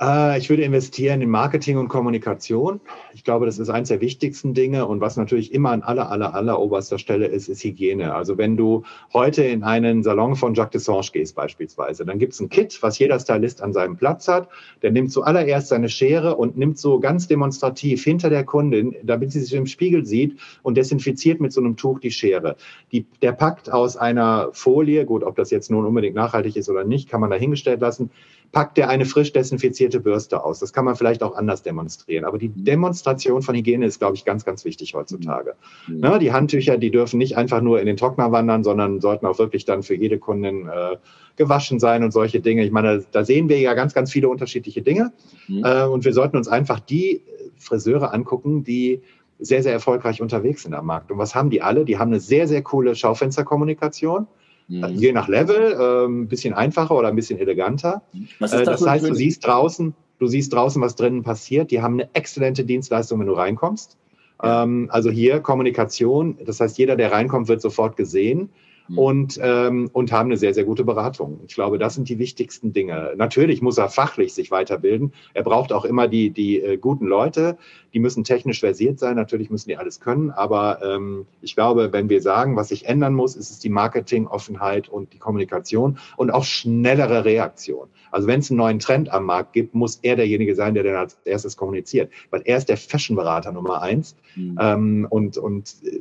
Äh, ich würde investieren in Marketing und Kommunikation. Ich glaube, das ist eines der wichtigsten Dinge. Und was natürlich immer an aller, aller, aller oberster Stelle ist, ist Hygiene. Also wenn du heute in einen Salon von Jacques Dessange gehst beispielsweise, dann gibt es ein Kit, was jeder Stylist an seinem Platz hat. Der nimmt zuallererst seine Schere und nimmt so ganz demonstrativ hinter der Kundin, damit sie sich im Spiegel sieht und desinfiziert mit so einem Tuch die Schere. Die, der packt aus einer Folie, gut, ob das jetzt nun unbedingt nachhaltig ist oder nicht, kann man dahingestellt lassen, packt er eine frisch desinfizierte Bürste aus. Das kann man vielleicht auch anders demonstrieren. Aber die Demonstration von Hygiene ist, glaube ich, ganz, ganz wichtig heutzutage. Mhm. Na, die Handtücher, die dürfen nicht einfach nur in den Trockner wandern, sondern sollten auch wirklich dann für jede Kundin äh, gewaschen sein und solche Dinge. Ich meine, da sehen wir ja ganz, ganz viele unterschiedliche Dinge. Mhm. Äh, und wir sollten uns einfach die Friseure angucken, die sehr, sehr erfolgreich unterwegs sind am Markt. Und was haben die alle? Die haben eine sehr, sehr coole Schaufensterkommunikation. Mhm. Je nach Level, ein bisschen einfacher oder ein bisschen eleganter. Was ist äh, das, das heißt, du siehst draußen, du siehst draußen, was drinnen passiert. Die haben eine exzellente Dienstleistung, wenn du reinkommst. Ähm, also hier Kommunikation. Das heißt, jeder, der reinkommt, wird sofort gesehen mhm. und, ähm, und haben eine sehr, sehr gute Beratung. Ich glaube, das sind die wichtigsten Dinge. Natürlich muss er fachlich sich weiterbilden. Er braucht auch immer die, die äh, guten Leute. Die müssen technisch versiert sein. Natürlich müssen die alles können. Aber ähm, ich glaube, wenn wir sagen, was sich ändern muss, ist es die Marketing-Offenheit und die Kommunikation und auch schnellere Reaktion. Also wenn es einen neuen Trend am Markt gibt, muss er derjenige sein, der dann als erstes kommuniziert. Weil er ist der Fashion-Berater Nummer eins. Mhm. Ähm, und und äh,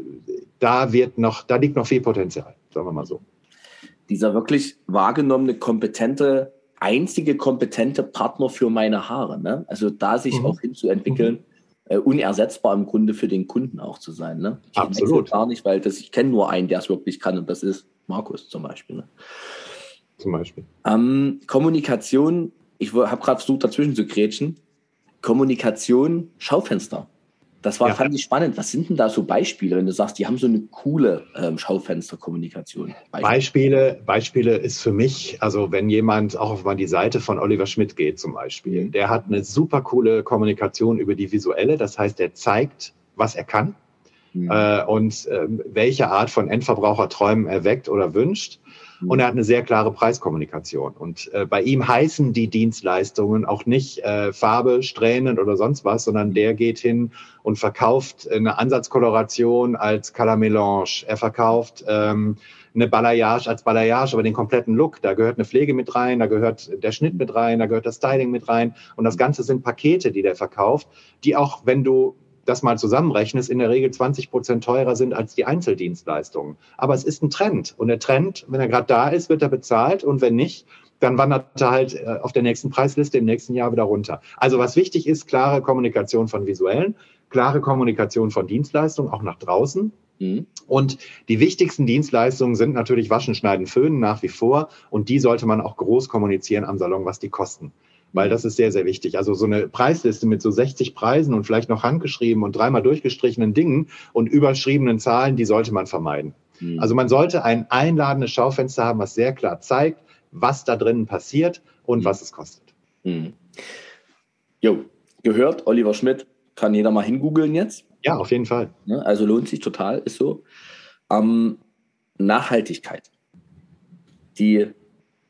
da wird noch, da liegt noch viel Potenzial sagen wir mal so. Dieser wirklich wahrgenommene, kompetente, einzige kompetente Partner für meine Haare. Ne? Also da sich mhm. auch hinzuentwickeln, mhm. äh, unersetzbar im Grunde für den Kunden auch zu sein. Ne? Ich Absolut. gar nicht, weil das, ich kenne nur einen, der es wirklich kann und das ist Markus zum Beispiel. Ne? Zum Beispiel. Ähm, Kommunikation, ich habe gerade versucht dazwischen zu grätschen. Kommunikation, Schaufenster. Das war, ja. fand ich spannend. Was sind denn da so Beispiele, wenn du sagst, die haben so eine coole ähm, Schaufensterkommunikation? Beispiele. Beispiele, Beispiele ist für mich, also wenn jemand auch auf mal die Seite von Oliver Schmidt geht zum Beispiel, mhm. der hat eine super coole Kommunikation über die visuelle. Das heißt, er zeigt, was er kann mhm. äh, und äh, welche Art von Endverbraucherträumen er weckt oder wünscht. Mhm. Und er hat eine sehr klare Preiskommunikation. Und äh, bei ihm heißen die Dienstleistungen auch nicht äh, Farbe, Strähnen oder sonst was, sondern der geht hin und verkauft eine Ansatzkoloration als Color Melange. Er verkauft ähm, eine Balayage als Balayage, aber den kompletten Look. Da gehört eine Pflege mit rein, da gehört der Schnitt mit rein, da gehört das Styling mit rein. Und das Ganze sind Pakete, die der verkauft, die auch, wenn du das mal zusammenrechnest, in der Regel 20 Prozent teurer sind als die Einzeldienstleistungen. Aber es ist ein Trend. Und der Trend, wenn er gerade da ist, wird er bezahlt. Und wenn nicht, dann wandert er halt äh, auf der nächsten Preisliste im nächsten Jahr wieder runter. Also was wichtig ist, klare Kommunikation von visuellen, klare Kommunikation von Dienstleistungen, auch nach draußen. Mhm. Und die wichtigsten Dienstleistungen sind natürlich Waschen, Schneiden, Föhnen nach wie vor. Und die sollte man auch groß kommunizieren am Salon, was die kosten weil das ist sehr, sehr wichtig. Also so eine Preisliste mit so 60 Preisen und vielleicht noch handgeschrieben und dreimal durchgestrichenen Dingen und überschriebenen Zahlen, die sollte man vermeiden. Mhm. Also man sollte ein einladendes Schaufenster haben, was sehr klar zeigt, was da drinnen passiert und mhm. was es kostet. Mhm. Jo, gehört, Oliver Schmidt, kann jeder mal hingoogeln jetzt. Ja, auf jeden Fall. Ne, also lohnt sich total, ist so. Ähm, Nachhaltigkeit. Die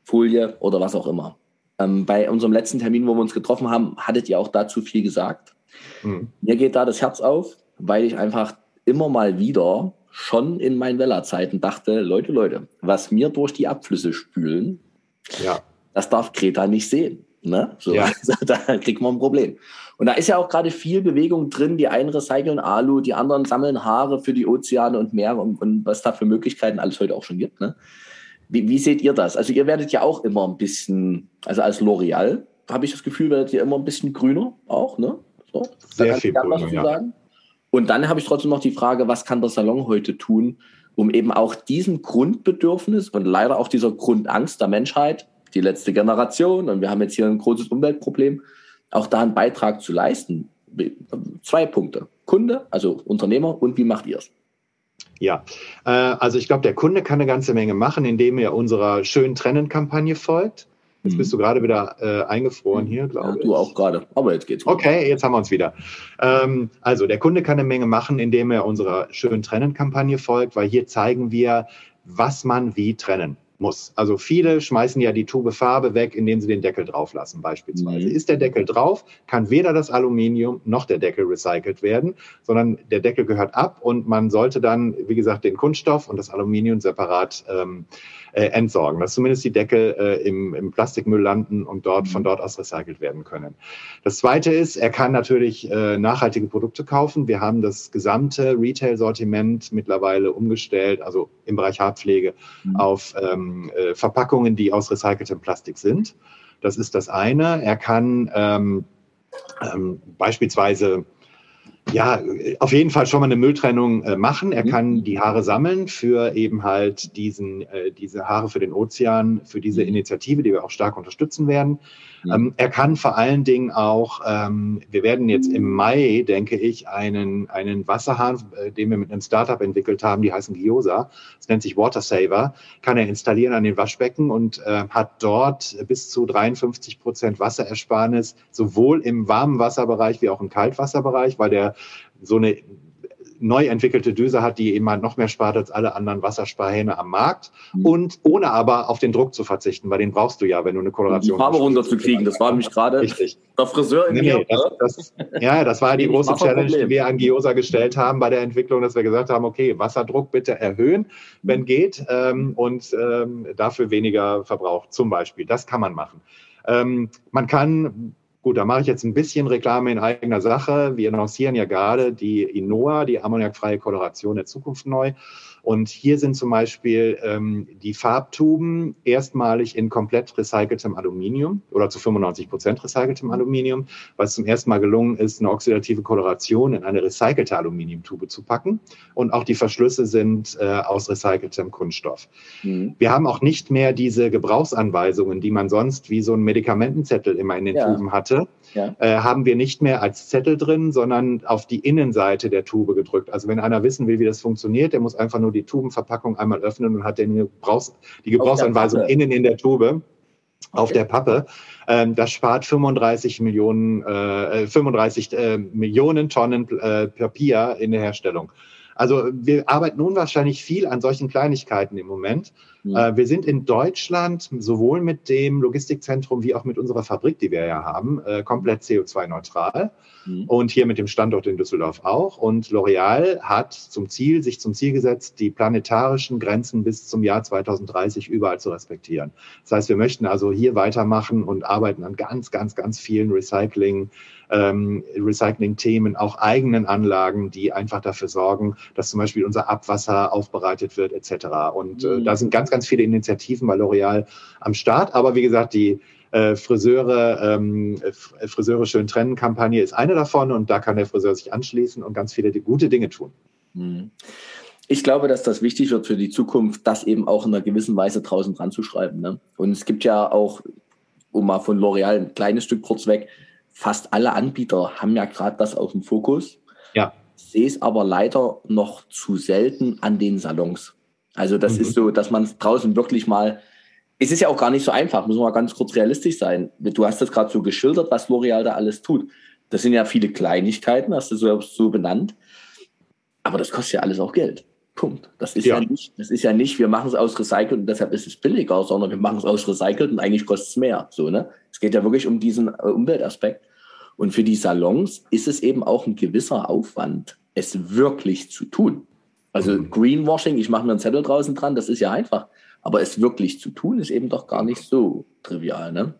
Folie oder was auch immer. Ähm, bei unserem letzten Termin, wo wir uns getroffen haben, hattet ihr auch dazu viel gesagt. Mhm. Mir geht da das Herz auf, weil ich einfach immer mal wieder schon in meinen Weller-Zeiten dachte, Leute, Leute, was mir durch die Abflüsse spülen, ja. das darf Kreta nicht sehen. Ne? So, ja. da kriegt man ein Problem. Und da ist ja auch gerade viel Bewegung drin. Die einen recyceln Alu, die anderen sammeln Haare für die Ozeane und Meere und, und was da für Möglichkeiten alles heute auch schon gibt. Ne? Wie, wie seht ihr das? Also ihr werdet ja auch immer ein bisschen, also als L'Oreal habe ich das Gefühl, werdet ihr immer ein bisschen grüner auch, ne? So, Sehr viel grüner, ja. Sagen. Und dann habe ich trotzdem noch die Frage, was kann der Salon heute tun, um eben auch diesem Grundbedürfnis und leider auch dieser Grundangst der Menschheit, die letzte Generation, und wir haben jetzt hier ein großes Umweltproblem, auch da einen Beitrag zu leisten. Zwei Punkte. Kunde, also Unternehmer und wie macht ihr es? Ja, äh, also ich glaube, der Kunde kann eine ganze Menge machen, indem er unserer schönen Trennen-Kampagne folgt. Jetzt mhm. bist du gerade wieder äh, eingefroren hier, glaube ja, ich. Du auch gerade, aber jetzt geht's. Okay, jetzt haben wir uns wieder. Ähm, also der Kunde kann eine Menge machen, indem er unserer schönen Trennen-Kampagne folgt, weil hier zeigen wir, was man wie trennen muss. Also viele schmeißen ja die Tube Farbe weg, indem sie den Deckel drauf lassen beispielsweise. Mhm. Ist der Deckel drauf, kann weder das Aluminium noch der Deckel recycelt werden, sondern der Deckel gehört ab und man sollte dann, wie gesagt, den Kunststoff und das Aluminium separat ähm, äh, entsorgen, dass zumindest die Deckel äh, im, im Plastikmüll landen und dort von dort aus recycelt werden können. Das Zweite ist, er kann natürlich äh, nachhaltige Produkte kaufen. Wir haben das gesamte Retail-Sortiment mittlerweile umgestellt, also im Bereich Haarpflege, mhm. auf ähm, äh, Verpackungen, die aus recyceltem Plastik sind. Das ist das eine. Er kann ähm, ähm, beispielsweise ja, auf jeden Fall schon mal eine Mülltrennung äh, machen. Er mhm. kann die Haare sammeln für eben halt diesen, äh, diese Haare für den Ozean, für diese mhm. Initiative, die wir auch stark unterstützen werden. Mhm. Ähm, er kann vor allen Dingen auch, ähm, wir werden jetzt im Mai, denke ich, einen, einen Wasserhahn, äh, den wir mit einem Startup entwickelt haben, die heißen Giosa, das nennt sich Water Saver, kann er installieren an den Waschbecken und äh, hat dort bis zu 53 Prozent Wasserersparnis, sowohl im warmen Wasserbereich wie auch im Kaltwasserbereich, weil der so eine neu entwickelte Düse hat, die eben halt noch mehr spart als alle anderen Wassersparhähne am Markt mhm. und ohne aber auf den Druck zu verzichten, weil den brauchst du ja, wenn du eine Koloration hast. Die Farbe runterzukriegen, das war nämlich gerade Richtig. der Friseur in nee, nee, das, das, Ja, das war die große Challenge, die wir an Giosa gestellt haben bei der Entwicklung, dass wir gesagt haben, okay, Wasserdruck bitte erhöhen, wenn mhm. geht ähm, und ähm, dafür weniger Verbrauch zum Beispiel. Das kann man machen. Ähm, man kann Gut, da mache ich jetzt ein bisschen Reklame in eigener Sache. Wir lancieren ja gerade die INOA, die ammoniakfreie Koloration der Zukunft neu. Und hier sind zum Beispiel ähm, die Farbtuben erstmalig in komplett recyceltem Aluminium oder zu 95 Prozent recyceltem Aluminium, weil es zum ersten Mal gelungen ist, eine oxidative Koloration in eine recycelte Aluminiumtube zu packen. Und auch die Verschlüsse sind äh, aus recyceltem Kunststoff. Mhm. Wir haben auch nicht mehr diese Gebrauchsanweisungen, die man sonst wie so ein Medikamentenzettel immer in den ja. Tuben hatte ja. äh, haben wir nicht mehr als Zettel drin, sondern auf die Innenseite der Tube gedrückt. Also wenn einer wissen will, wie das funktioniert, der muss einfach nur die Tubenverpackung einmal öffnen und hat den Gebrauchs die Gebrauchsanweisung innen in der Tube auf der Pappe. Ähm, das spart 35 Millionen, äh, 35 äh, Millionen Tonnen äh, Papier in der Herstellung. Also wir arbeiten unwahrscheinlich viel an solchen Kleinigkeiten im Moment. Äh, wir sind in Deutschland sowohl mit dem Logistikzentrum wie auch mit unserer Fabrik, die wir ja haben, äh, komplett CO2-neutral. Mhm. Und hier mit dem Standort in Düsseldorf auch. Und L'Oreal hat zum Ziel, sich zum Ziel gesetzt, die planetarischen Grenzen bis zum Jahr 2030 überall zu respektieren. Das heißt, wir möchten also hier weitermachen und arbeiten an ganz, ganz, ganz vielen Recycling, ähm, Recycling-Themen, auch eigenen Anlagen, die einfach dafür sorgen, dass zum Beispiel unser Abwasser aufbereitet wird, etc. Und äh, mhm. da sind ganz, ganz viele Initiativen bei L'Oreal am Start. Aber wie gesagt, die äh, Friseure, ähm, Friseure schön trennen Kampagne ist eine davon und da kann der Friseur sich anschließen und ganz viele gute Dinge tun. Mhm. Ich glaube, dass das wichtig wird für die Zukunft, das eben auch in einer gewissen Weise draußen dran zu schreiben. Ne? Und es gibt ja auch, um mal von L'Oreal ein kleines Stück kurz weg, fast alle Anbieter haben ja gerade das auf dem Fokus. Ja. Sehe es aber leider noch zu selten an den Salons. Also das mhm. ist so, dass man draußen wirklich mal es ist ja auch gar nicht so einfach, muss man mal ganz kurz realistisch sein. Du hast das gerade so geschildert, was L'Oreal da alles tut. Das sind ja viele Kleinigkeiten, hast du so, so benannt. Aber das kostet ja alles auch Geld. Punkt. Das ist ja, ja nicht, das ist ja nicht, wir machen es aus recycelt und deshalb ist es billiger, sondern wir machen es aus recycelt und eigentlich kostet es mehr. So, ne? Es geht ja wirklich um diesen äh, Umweltaspekt. Und für die Salons ist es eben auch ein gewisser Aufwand, es wirklich zu tun. Also mhm. Greenwashing, ich mache mir einen Zettel draußen dran, das ist ja einfach. Aber es wirklich zu tun, ist eben doch gar nicht so trivial. Ne?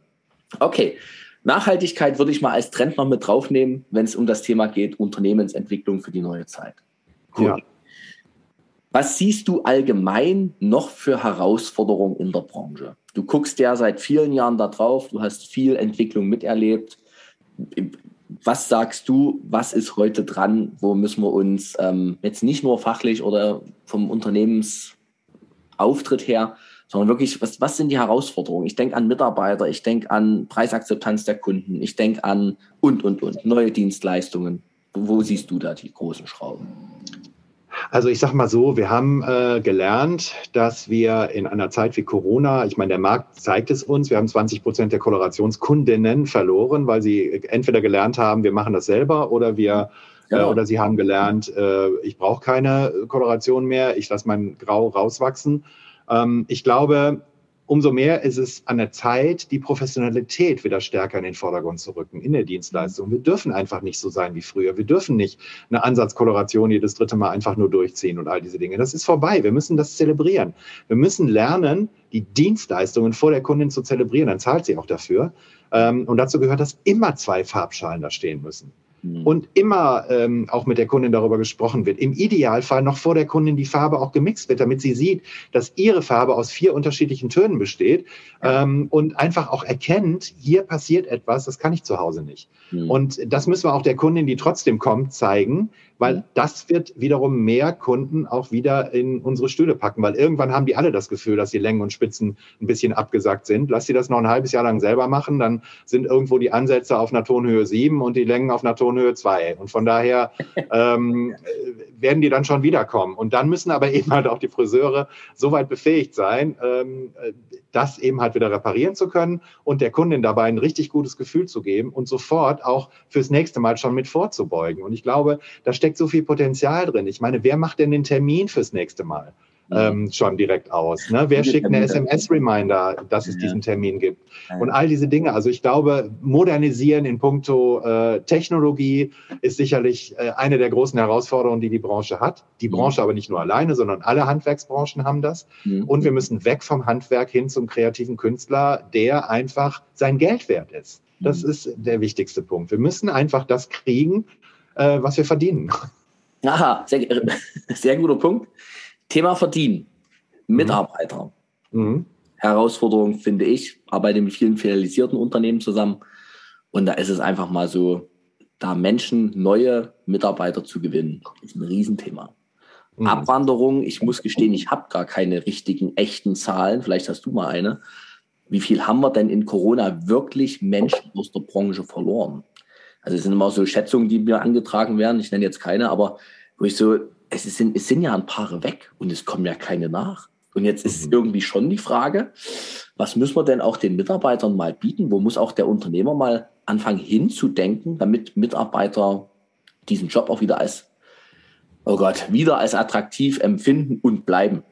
Okay, Nachhaltigkeit würde ich mal als Trend noch mit draufnehmen, wenn es um das Thema geht, Unternehmensentwicklung für die neue Zeit. Cool. Ja. Was siehst du allgemein noch für Herausforderungen in der Branche? Du guckst ja seit vielen Jahren da drauf, du hast viel Entwicklung miterlebt. Was sagst du, was ist heute dran? Wo müssen wir uns ähm, jetzt nicht nur fachlich oder vom Unternehmens Auftritt her, sondern wirklich, was, was sind die Herausforderungen? Ich denke an Mitarbeiter, ich denke an Preisakzeptanz der Kunden, ich denke an und, und, und, neue Dienstleistungen. Wo siehst du da die großen Schrauben? Also ich sage mal so, wir haben äh, gelernt, dass wir in einer Zeit wie Corona, ich meine, der Markt zeigt es uns, wir haben 20 Prozent der Kolorationskundinnen verloren, weil sie entweder gelernt haben, wir machen das selber oder wir äh, genau. äh, oder sie haben gelernt, äh, ich brauche keine Koloration mehr, ich lasse mein Grau rauswachsen. Ähm, ich glaube, umso mehr ist es an der Zeit, die Professionalität wieder stärker in den Vordergrund zu rücken in der Dienstleistung. Wir dürfen einfach nicht so sein wie früher. Wir dürfen nicht eine Ansatzkoloration jedes dritte Mal einfach nur durchziehen und all diese Dinge. Das ist vorbei. Wir müssen das zelebrieren. Wir müssen lernen, die Dienstleistungen vor der Kundin zu zelebrieren. Dann zahlt sie auch dafür. Ähm, und dazu gehört, dass immer zwei Farbschalen da stehen müssen. Mhm. und immer ähm, auch mit der Kundin darüber gesprochen wird. Im Idealfall noch vor der Kundin die Farbe auch gemixt wird, damit sie sieht, dass ihre Farbe aus vier unterschiedlichen Tönen besteht ähm, und einfach auch erkennt, hier passiert etwas, das kann ich zu Hause nicht. Mhm. Und das müssen wir auch der Kundin, die trotzdem kommt, zeigen, weil mhm. das wird wiederum mehr Kunden auch wieder in unsere Stühle packen, weil irgendwann haben die alle das Gefühl, dass die Längen und Spitzen ein bisschen abgesagt sind. Lass sie das noch ein halbes Jahr lang selber machen, dann sind irgendwo die Ansätze auf einer Tonhöhe sieben und die Längen auf einer Tonhöhe zwei. Und von daher ähm, werden die dann schon wiederkommen. Und dann müssen aber eben halt auch die Friseure so weit befähigt sein, ähm, das eben halt wieder reparieren zu können und der Kundin dabei ein richtig gutes Gefühl zu geben und sofort auch fürs nächste Mal schon mit vorzubeugen. Und ich glaube, da steckt so viel Potenzial drin. Ich meine, wer macht denn den Termin fürs nächste Mal? Ähm, schon direkt aus. Ne? Wer schickt eine SMS-Reminder, dass es diesen Termin gibt? Und all diese Dinge. Also ich glaube, modernisieren in puncto äh, Technologie ist sicherlich äh, eine der großen Herausforderungen, die die Branche hat. Die Branche aber nicht nur alleine, sondern alle Handwerksbranchen haben das. Und wir müssen weg vom Handwerk hin zum kreativen Künstler, der einfach sein Geld wert ist. Das ist der wichtigste Punkt. Wir müssen einfach das kriegen, äh, was wir verdienen. Aha, sehr, sehr guter Punkt. Thema Verdienen. Mitarbeiter. Mhm. Herausforderung finde ich, arbeite mit vielen filialisierten Unternehmen zusammen. Und da ist es einfach mal so, da Menschen, neue Mitarbeiter zu gewinnen, ist ein Riesenthema. Mhm. Abwanderung, ich muss gestehen, ich habe gar keine richtigen, echten Zahlen. Vielleicht hast du mal eine. Wie viel haben wir denn in Corona wirklich Menschen aus der Branche verloren? Also es sind immer so Schätzungen, die mir angetragen werden. Ich nenne jetzt keine, aber wo ich so es sind, es sind ja ein paar weg und es kommen ja keine nach. Und jetzt ist mhm. irgendwie schon die Frage, was müssen wir denn auch den Mitarbeitern mal bieten? Wo muss auch der Unternehmer mal anfangen hinzudenken, damit Mitarbeiter diesen Job auch wieder als, oh Gott, wieder als attraktiv empfinden und bleiben?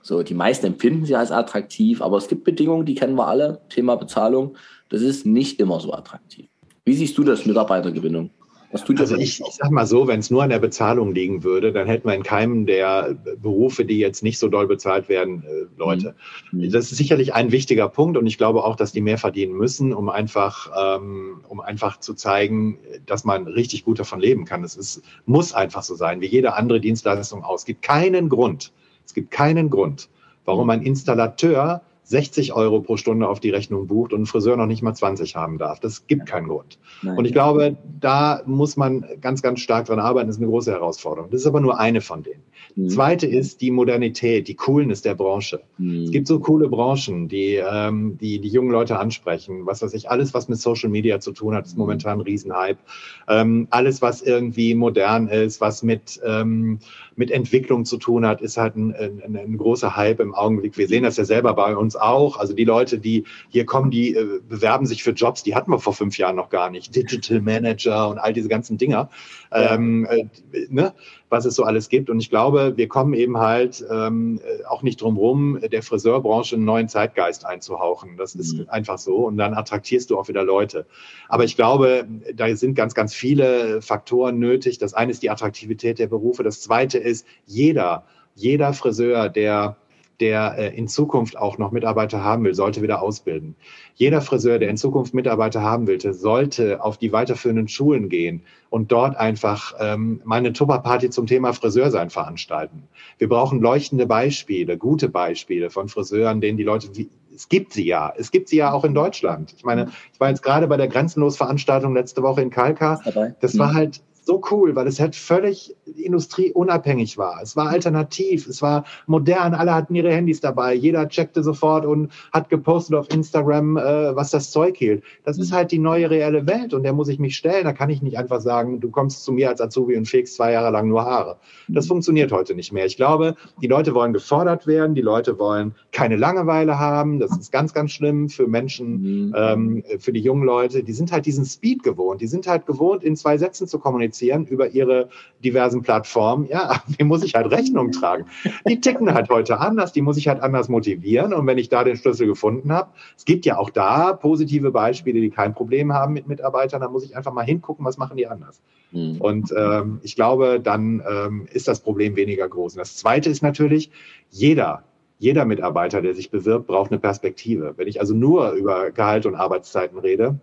So, die meisten empfinden sie als attraktiv, aber es gibt Bedingungen, die kennen wir alle. Thema Bezahlung, das ist nicht immer so attraktiv. Wie siehst du das, Mitarbeitergewinnung? Also ich, ich sag mal so, wenn es nur an der Bezahlung liegen würde, dann hätten wir in keinem der Berufe, die jetzt nicht so doll bezahlt werden, äh, Leute. Mhm. Das ist sicherlich ein wichtiger Punkt und ich glaube auch, dass die mehr verdienen müssen, um einfach, ähm, um einfach zu zeigen, dass man richtig gut davon leben kann. Es ist, muss einfach so sein, wie jede andere Dienstleistung aus. Es gibt keinen Grund, es gibt keinen Grund, warum ein Installateur 60 Euro pro Stunde auf die Rechnung bucht und ein Friseur noch nicht mal 20 haben darf. Das gibt keinen Grund. Nein. Und ich glaube, da muss man ganz, ganz stark dran arbeiten. Das ist eine große Herausforderung. Das ist aber nur eine von denen. Mhm. Zweite ist die Modernität, die Coolness der Branche. Mhm. Es gibt so coole Branchen, die, ähm, die die jungen Leute ansprechen. Was weiß ich, alles, was mit Social Media zu tun hat, ist mhm. momentan ein Riesenhype. Ähm, alles, was irgendwie modern ist, was mit, ähm, mit Entwicklung zu tun hat, ist halt ein, ein, ein großer Hype im Augenblick. Wir sehen das ja selber bei uns auch. Also die Leute, die hier kommen, die äh, bewerben sich für Jobs, die hatten wir vor fünf Jahren noch gar nicht. Digital Manager und all diese ganzen Dinger, ähm, äh, ne, was es so alles gibt. Und ich glaube, wir kommen eben halt ähm, äh, auch nicht drum rum, der Friseurbranche einen neuen Zeitgeist einzuhauchen. Das ist mhm. einfach so. Und dann attraktierst du auch wieder Leute. Aber ich glaube, da sind ganz, ganz viele Faktoren nötig. Das eine ist die Attraktivität der Berufe. Das zweite ist, jeder, jeder Friseur, der der äh, in Zukunft auch noch Mitarbeiter haben will, sollte wieder ausbilden. Jeder Friseur, der in Zukunft Mitarbeiter haben will, sollte auf die weiterführenden Schulen gehen und dort einfach ähm, mal eine Tupperparty zum Thema Friseursein veranstalten. Wir brauchen leuchtende Beispiele, gute Beispiele von Friseuren, denen die Leute, es gibt sie ja, es gibt sie ja auch in Deutschland. Ich meine, ich war jetzt gerade bei der Grenzenlos-Veranstaltung letzte Woche in Kalka. Das war mhm. halt so cool, weil es halt völlig industrieunabhängig war. Es war alternativ, es war modern, alle hatten ihre Handys dabei, jeder checkte sofort und hat gepostet auf Instagram, äh, was das Zeug hielt. Das ist halt die neue reelle Welt und der muss ich mich stellen. Da kann ich nicht einfach sagen, du kommst zu mir als Azubi und fegst zwei Jahre lang nur Haare. Das funktioniert heute nicht mehr. Ich glaube, die Leute wollen gefordert werden, die Leute wollen keine Langeweile haben. Das ist ganz, ganz schlimm für Menschen, mhm. ähm, für die jungen Leute. Die sind halt diesen Speed gewohnt. Die sind halt gewohnt, in zwei Sätzen zu kommunizieren über ihre diversen Plattformen. Ja, dem muss ich halt Rechnung tragen. Die ticken halt heute anders, die muss ich halt anders motivieren. Und wenn ich da den Schlüssel gefunden habe, es gibt ja auch da positive Beispiele, die kein Problem haben mit Mitarbeitern, dann muss ich einfach mal hingucken, was machen die anders. Mhm. Und ähm, ich glaube, dann ähm, ist das Problem weniger groß. Und das Zweite ist natürlich, jeder jeder Mitarbeiter, der sich bewirbt, braucht eine Perspektive. Wenn ich also nur über Gehalt und Arbeitszeiten rede,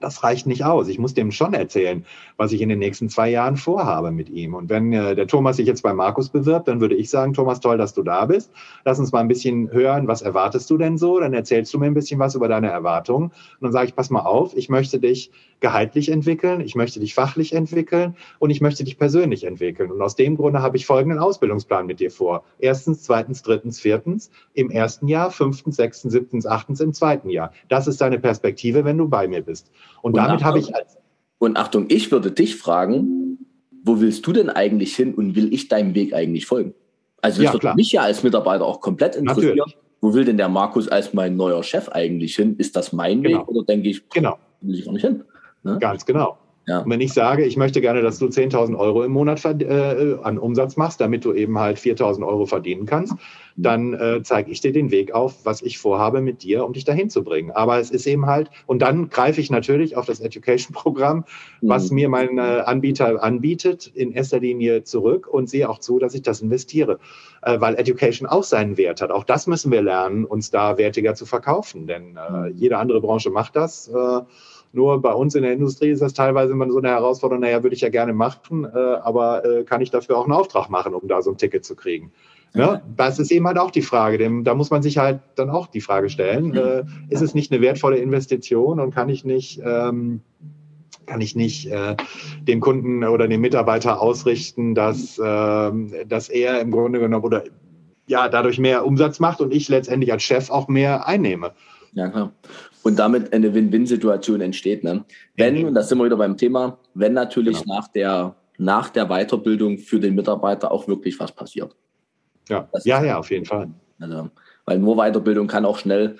das reicht nicht aus. Ich muss dem schon erzählen, was ich in den nächsten zwei Jahren vorhabe mit ihm. Und wenn äh, der Thomas sich jetzt bei Markus bewirbt, dann würde ich sagen, Thomas, toll, dass du da bist. Lass uns mal ein bisschen hören, was erwartest du denn so? Dann erzählst du mir ein bisschen was über deine Erwartungen. Und dann sage ich, pass mal auf, ich möchte dich gehaltlich entwickeln, ich möchte dich fachlich entwickeln und ich möchte dich persönlich entwickeln. Und aus dem Grunde habe ich folgenden Ausbildungsplan mit dir vor. Erstens, zweitens, drittens, viertens im ersten Jahr, fünftens, sechstens, siebtens, achtens im zweiten Jahr. Das ist deine Perspektive, wenn du bei mir bist. Und, und damit habe ich als und Achtung, ich würde dich fragen, wo willst du denn eigentlich hin und will ich deinem Weg eigentlich folgen? Also das ja, würde mich ja als Mitarbeiter auch komplett interessieren. Natürlich. Wo will denn der Markus als mein neuer Chef eigentlich hin? Ist das mein genau. Weg oder denke ich, genau. will ich auch nicht hin? Ne? Ganz genau. Ja. Und wenn ich sage, ich möchte gerne, dass du 10.000 Euro im Monat äh, an Umsatz machst, damit du eben halt 4.000 Euro verdienen kannst, dann äh, zeige ich dir den Weg auf, was ich vorhabe mit dir, um dich dahin zu bringen. Aber es ist eben halt, und dann greife ich natürlich auf das Education-Programm, was mhm. mir mein äh, Anbieter anbietet, in erster Linie zurück und sehe auch zu, dass ich das investiere, äh, weil Education auch seinen Wert hat. Auch das müssen wir lernen, uns da wertiger zu verkaufen, denn äh, mhm. jede andere Branche macht das. Nur bei uns in der Industrie ist das teilweise immer so eine Herausforderung, naja, würde ich ja gerne machen, äh, aber äh, kann ich dafür auch einen Auftrag machen, um da so ein Ticket zu kriegen? Ja, das ist eben halt auch die Frage. Dem, da muss man sich halt dann auch die Frage stellen, äh, ist es nicht eine wertvolle Investition und kann ich nicht, ähm, kann ich nicht äh, dem Kunden oder dem Mitarbeiter ausrichten, dass, äh, dass er im Grunde genommen oder ja, dadurch mehr Umsatz macht und ich letztendlich als Chef auch mehr einnehme. Ja, klar und damit eine Win-Win-Situation entsteht. Ne? Wenn, und da sind wir wieder beim Thema, wenn natürlich genau. nach, der, nach der Weiterbildung für den Mitarbeiter auch wirklich was passiert. Ja, ja, ja, auf jeden Fall. Also, weil nur Weiterbildung kann auch schnell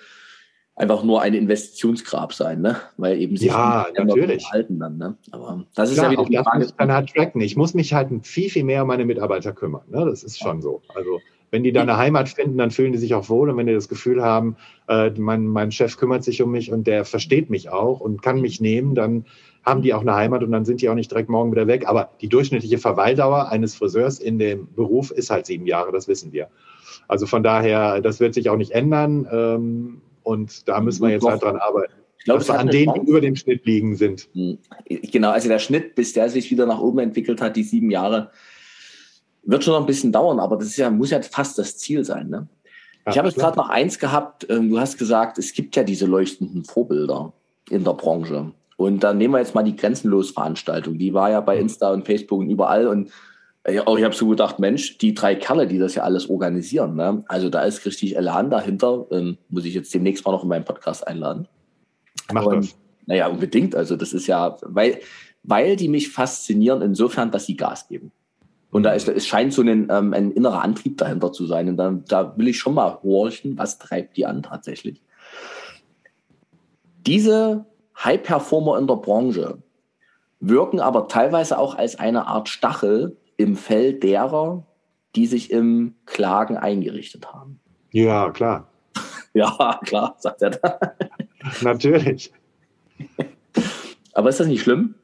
einfach nur ein Investitionsgrab sein, ne? Weil eben sich ja, natürlich. halten dann, ne? Aber das ist Klar, ja wieder die Frage. Das dann halt tracken. Ich muss mich halt viel, viel mehr um meine Mitarbeiter kümmern. Ne? Das ist schon so. Also wenn die da eine Heimat finden, dann fühlen die sich auch wohl. Und wenn die das Gefühl haben, äh, mein, mein Chef kümmert sich um mich und der versteht mich auch und kann mich nehmen, dann haben die auch eine Heimat und dann sind die auch nicht direkt morgen wieder weg. Aber die durchschnittliche Verweildauer eines Friseurs in dem Beruf ist halt sieben Jahre, das wissen wir. Also von daher, das wird sich auch nicht ändern. Ähm, und da müssen wir jetzt halt dran arbeiten. Ich glaube, dass wir an denen, die über dem Schnitt liegen, sind. Hm. Genau, also der Schnitt, bis der sich wieder nach oben entwickelt hat, die sieben Jahre, wird schon noch ein bisschen dauern, aber das ja, muss ja fast das Ziel sein. Ne? Ja, ich habe jetzt gerade noch eins gehabt. Ähm, du hast gesagt, es gibt ja diese leuchtenden Vorbilder in der Branche. Und dann nehmen wir jetzt mal die Grenzenlos-Veranstaltung. Die war ja bei mhm. Insta und Facebook und überall. Und äh, ich habe so gedacht, Mensch, die drei Kerle, die das ja alles organisieren, ne? also da ist richtig Elan dahinter. Ähm, muss ich jetzt demnächst mal noch in meinen Podcast einladen. Mach und, das. Naja, unbedingt. Also das ist ja, weil, weil die mich faszinieren insofern, dass sie Gas geben. Und da ist, es scheint so ein, ähm, ein innerer Antrieb dahinter zu sein. Und dann, da will ich schon mal horchen, was treibt die an tatsächlich. Diese High-Performer in der Branche wirken aber teilweise auch als eine Art Stachel im Fell derer, die sich im Klagen eingerichtet haben. Ja, klar. ja, klar, sagt er da. Natürlich. aber ist das nicht schlimm?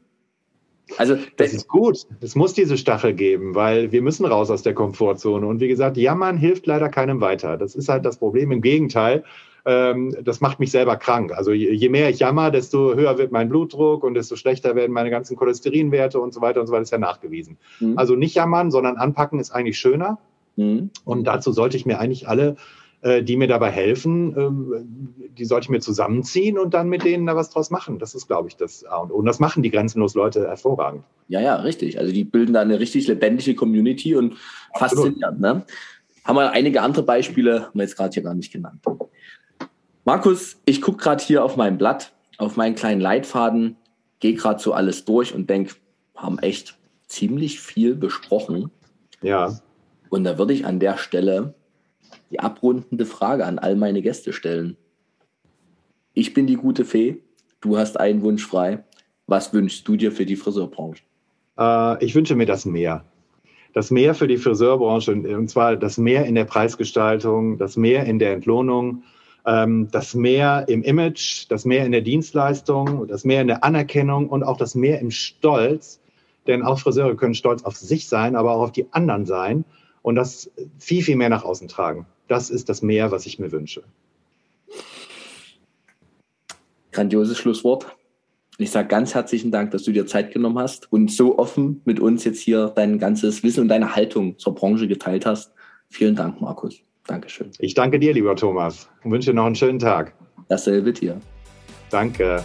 Also das ist gut. Es muss diese Stachel geben, weil wir müssen raus aus der Komfortzone. Und wie gesagt, jammern hilft leider keinem weiter. Das ist halt das Problem. Im Gegenteil, ähm, das macht mich selber krank. Also je, je, mehr ich jammer, desto höher wird mein Blutdruck und desto schlechter werden meine ganzen Cholesterinwerte und so weiter und so weiter. Das ist ja nachgewiesen. Mhm. Also nicht jammern, sondern anpacken ist eigentlich schöner. Mhm. Und dazu sollte ich mir eigentlich alle die mir dabei helfen. Ähm, die sollte ich mir zusammenziehen und dann mit denen da was draus machen. Das ist, glaube ich, das A und O. Und das machen die grenzenlos Leute hervorragend. Ja, ja, richtig. Also die bilden da eine richtig lebendige Community und Absolut. faszinierend. Ne? Haben wir einige andere Beispiele, haben wir jetzt gerade hier gar nicht genannt. Markus, ich gucke gerade hier auf mein Blatt, auf meinen kleinen Leitfaden, gehe gerade so alles durch und denke, haben echt ziemlich viel besprochen. Ja. Und da würde ich an der Stelle die abrundende Frage an all meine Gäste stellen. Ich bin die gute Fee, du hast einen Wunsch frei. Was wünschst du dir für die Friseurbranche? Äh, ich wünsche mir das Mehr das Mehr für die Friseurbranche, und zwar das Mehr in der Preisgestaltung, das Mehr in der Entlohnung, ähm, das Mehr im Image, das Mehr in der Dienstleistung, das Mehr in der Anerkennung und auch das Mehr im Stolz. Denn auch Friseure können stolz auf sich sein, aber auch auf die anderen sein und das viel, viel mehr nach außen tragen. Das ist das Mehr, was ich mir wünsche. Grandioses Schlusswort. Ich sage ganz herzlichen Dank, dass du dir Zeit genommen hast und so offen mit uns jetzt hier dein ganzes Wissen und deine Haltung zur Branche geteilt hast. Vielen Dank, Markus. Dankeschön. Ich danke dir, lieber Thomas, und wünsche dir noch einen schönen Tag. Dasselbe dir. Danke.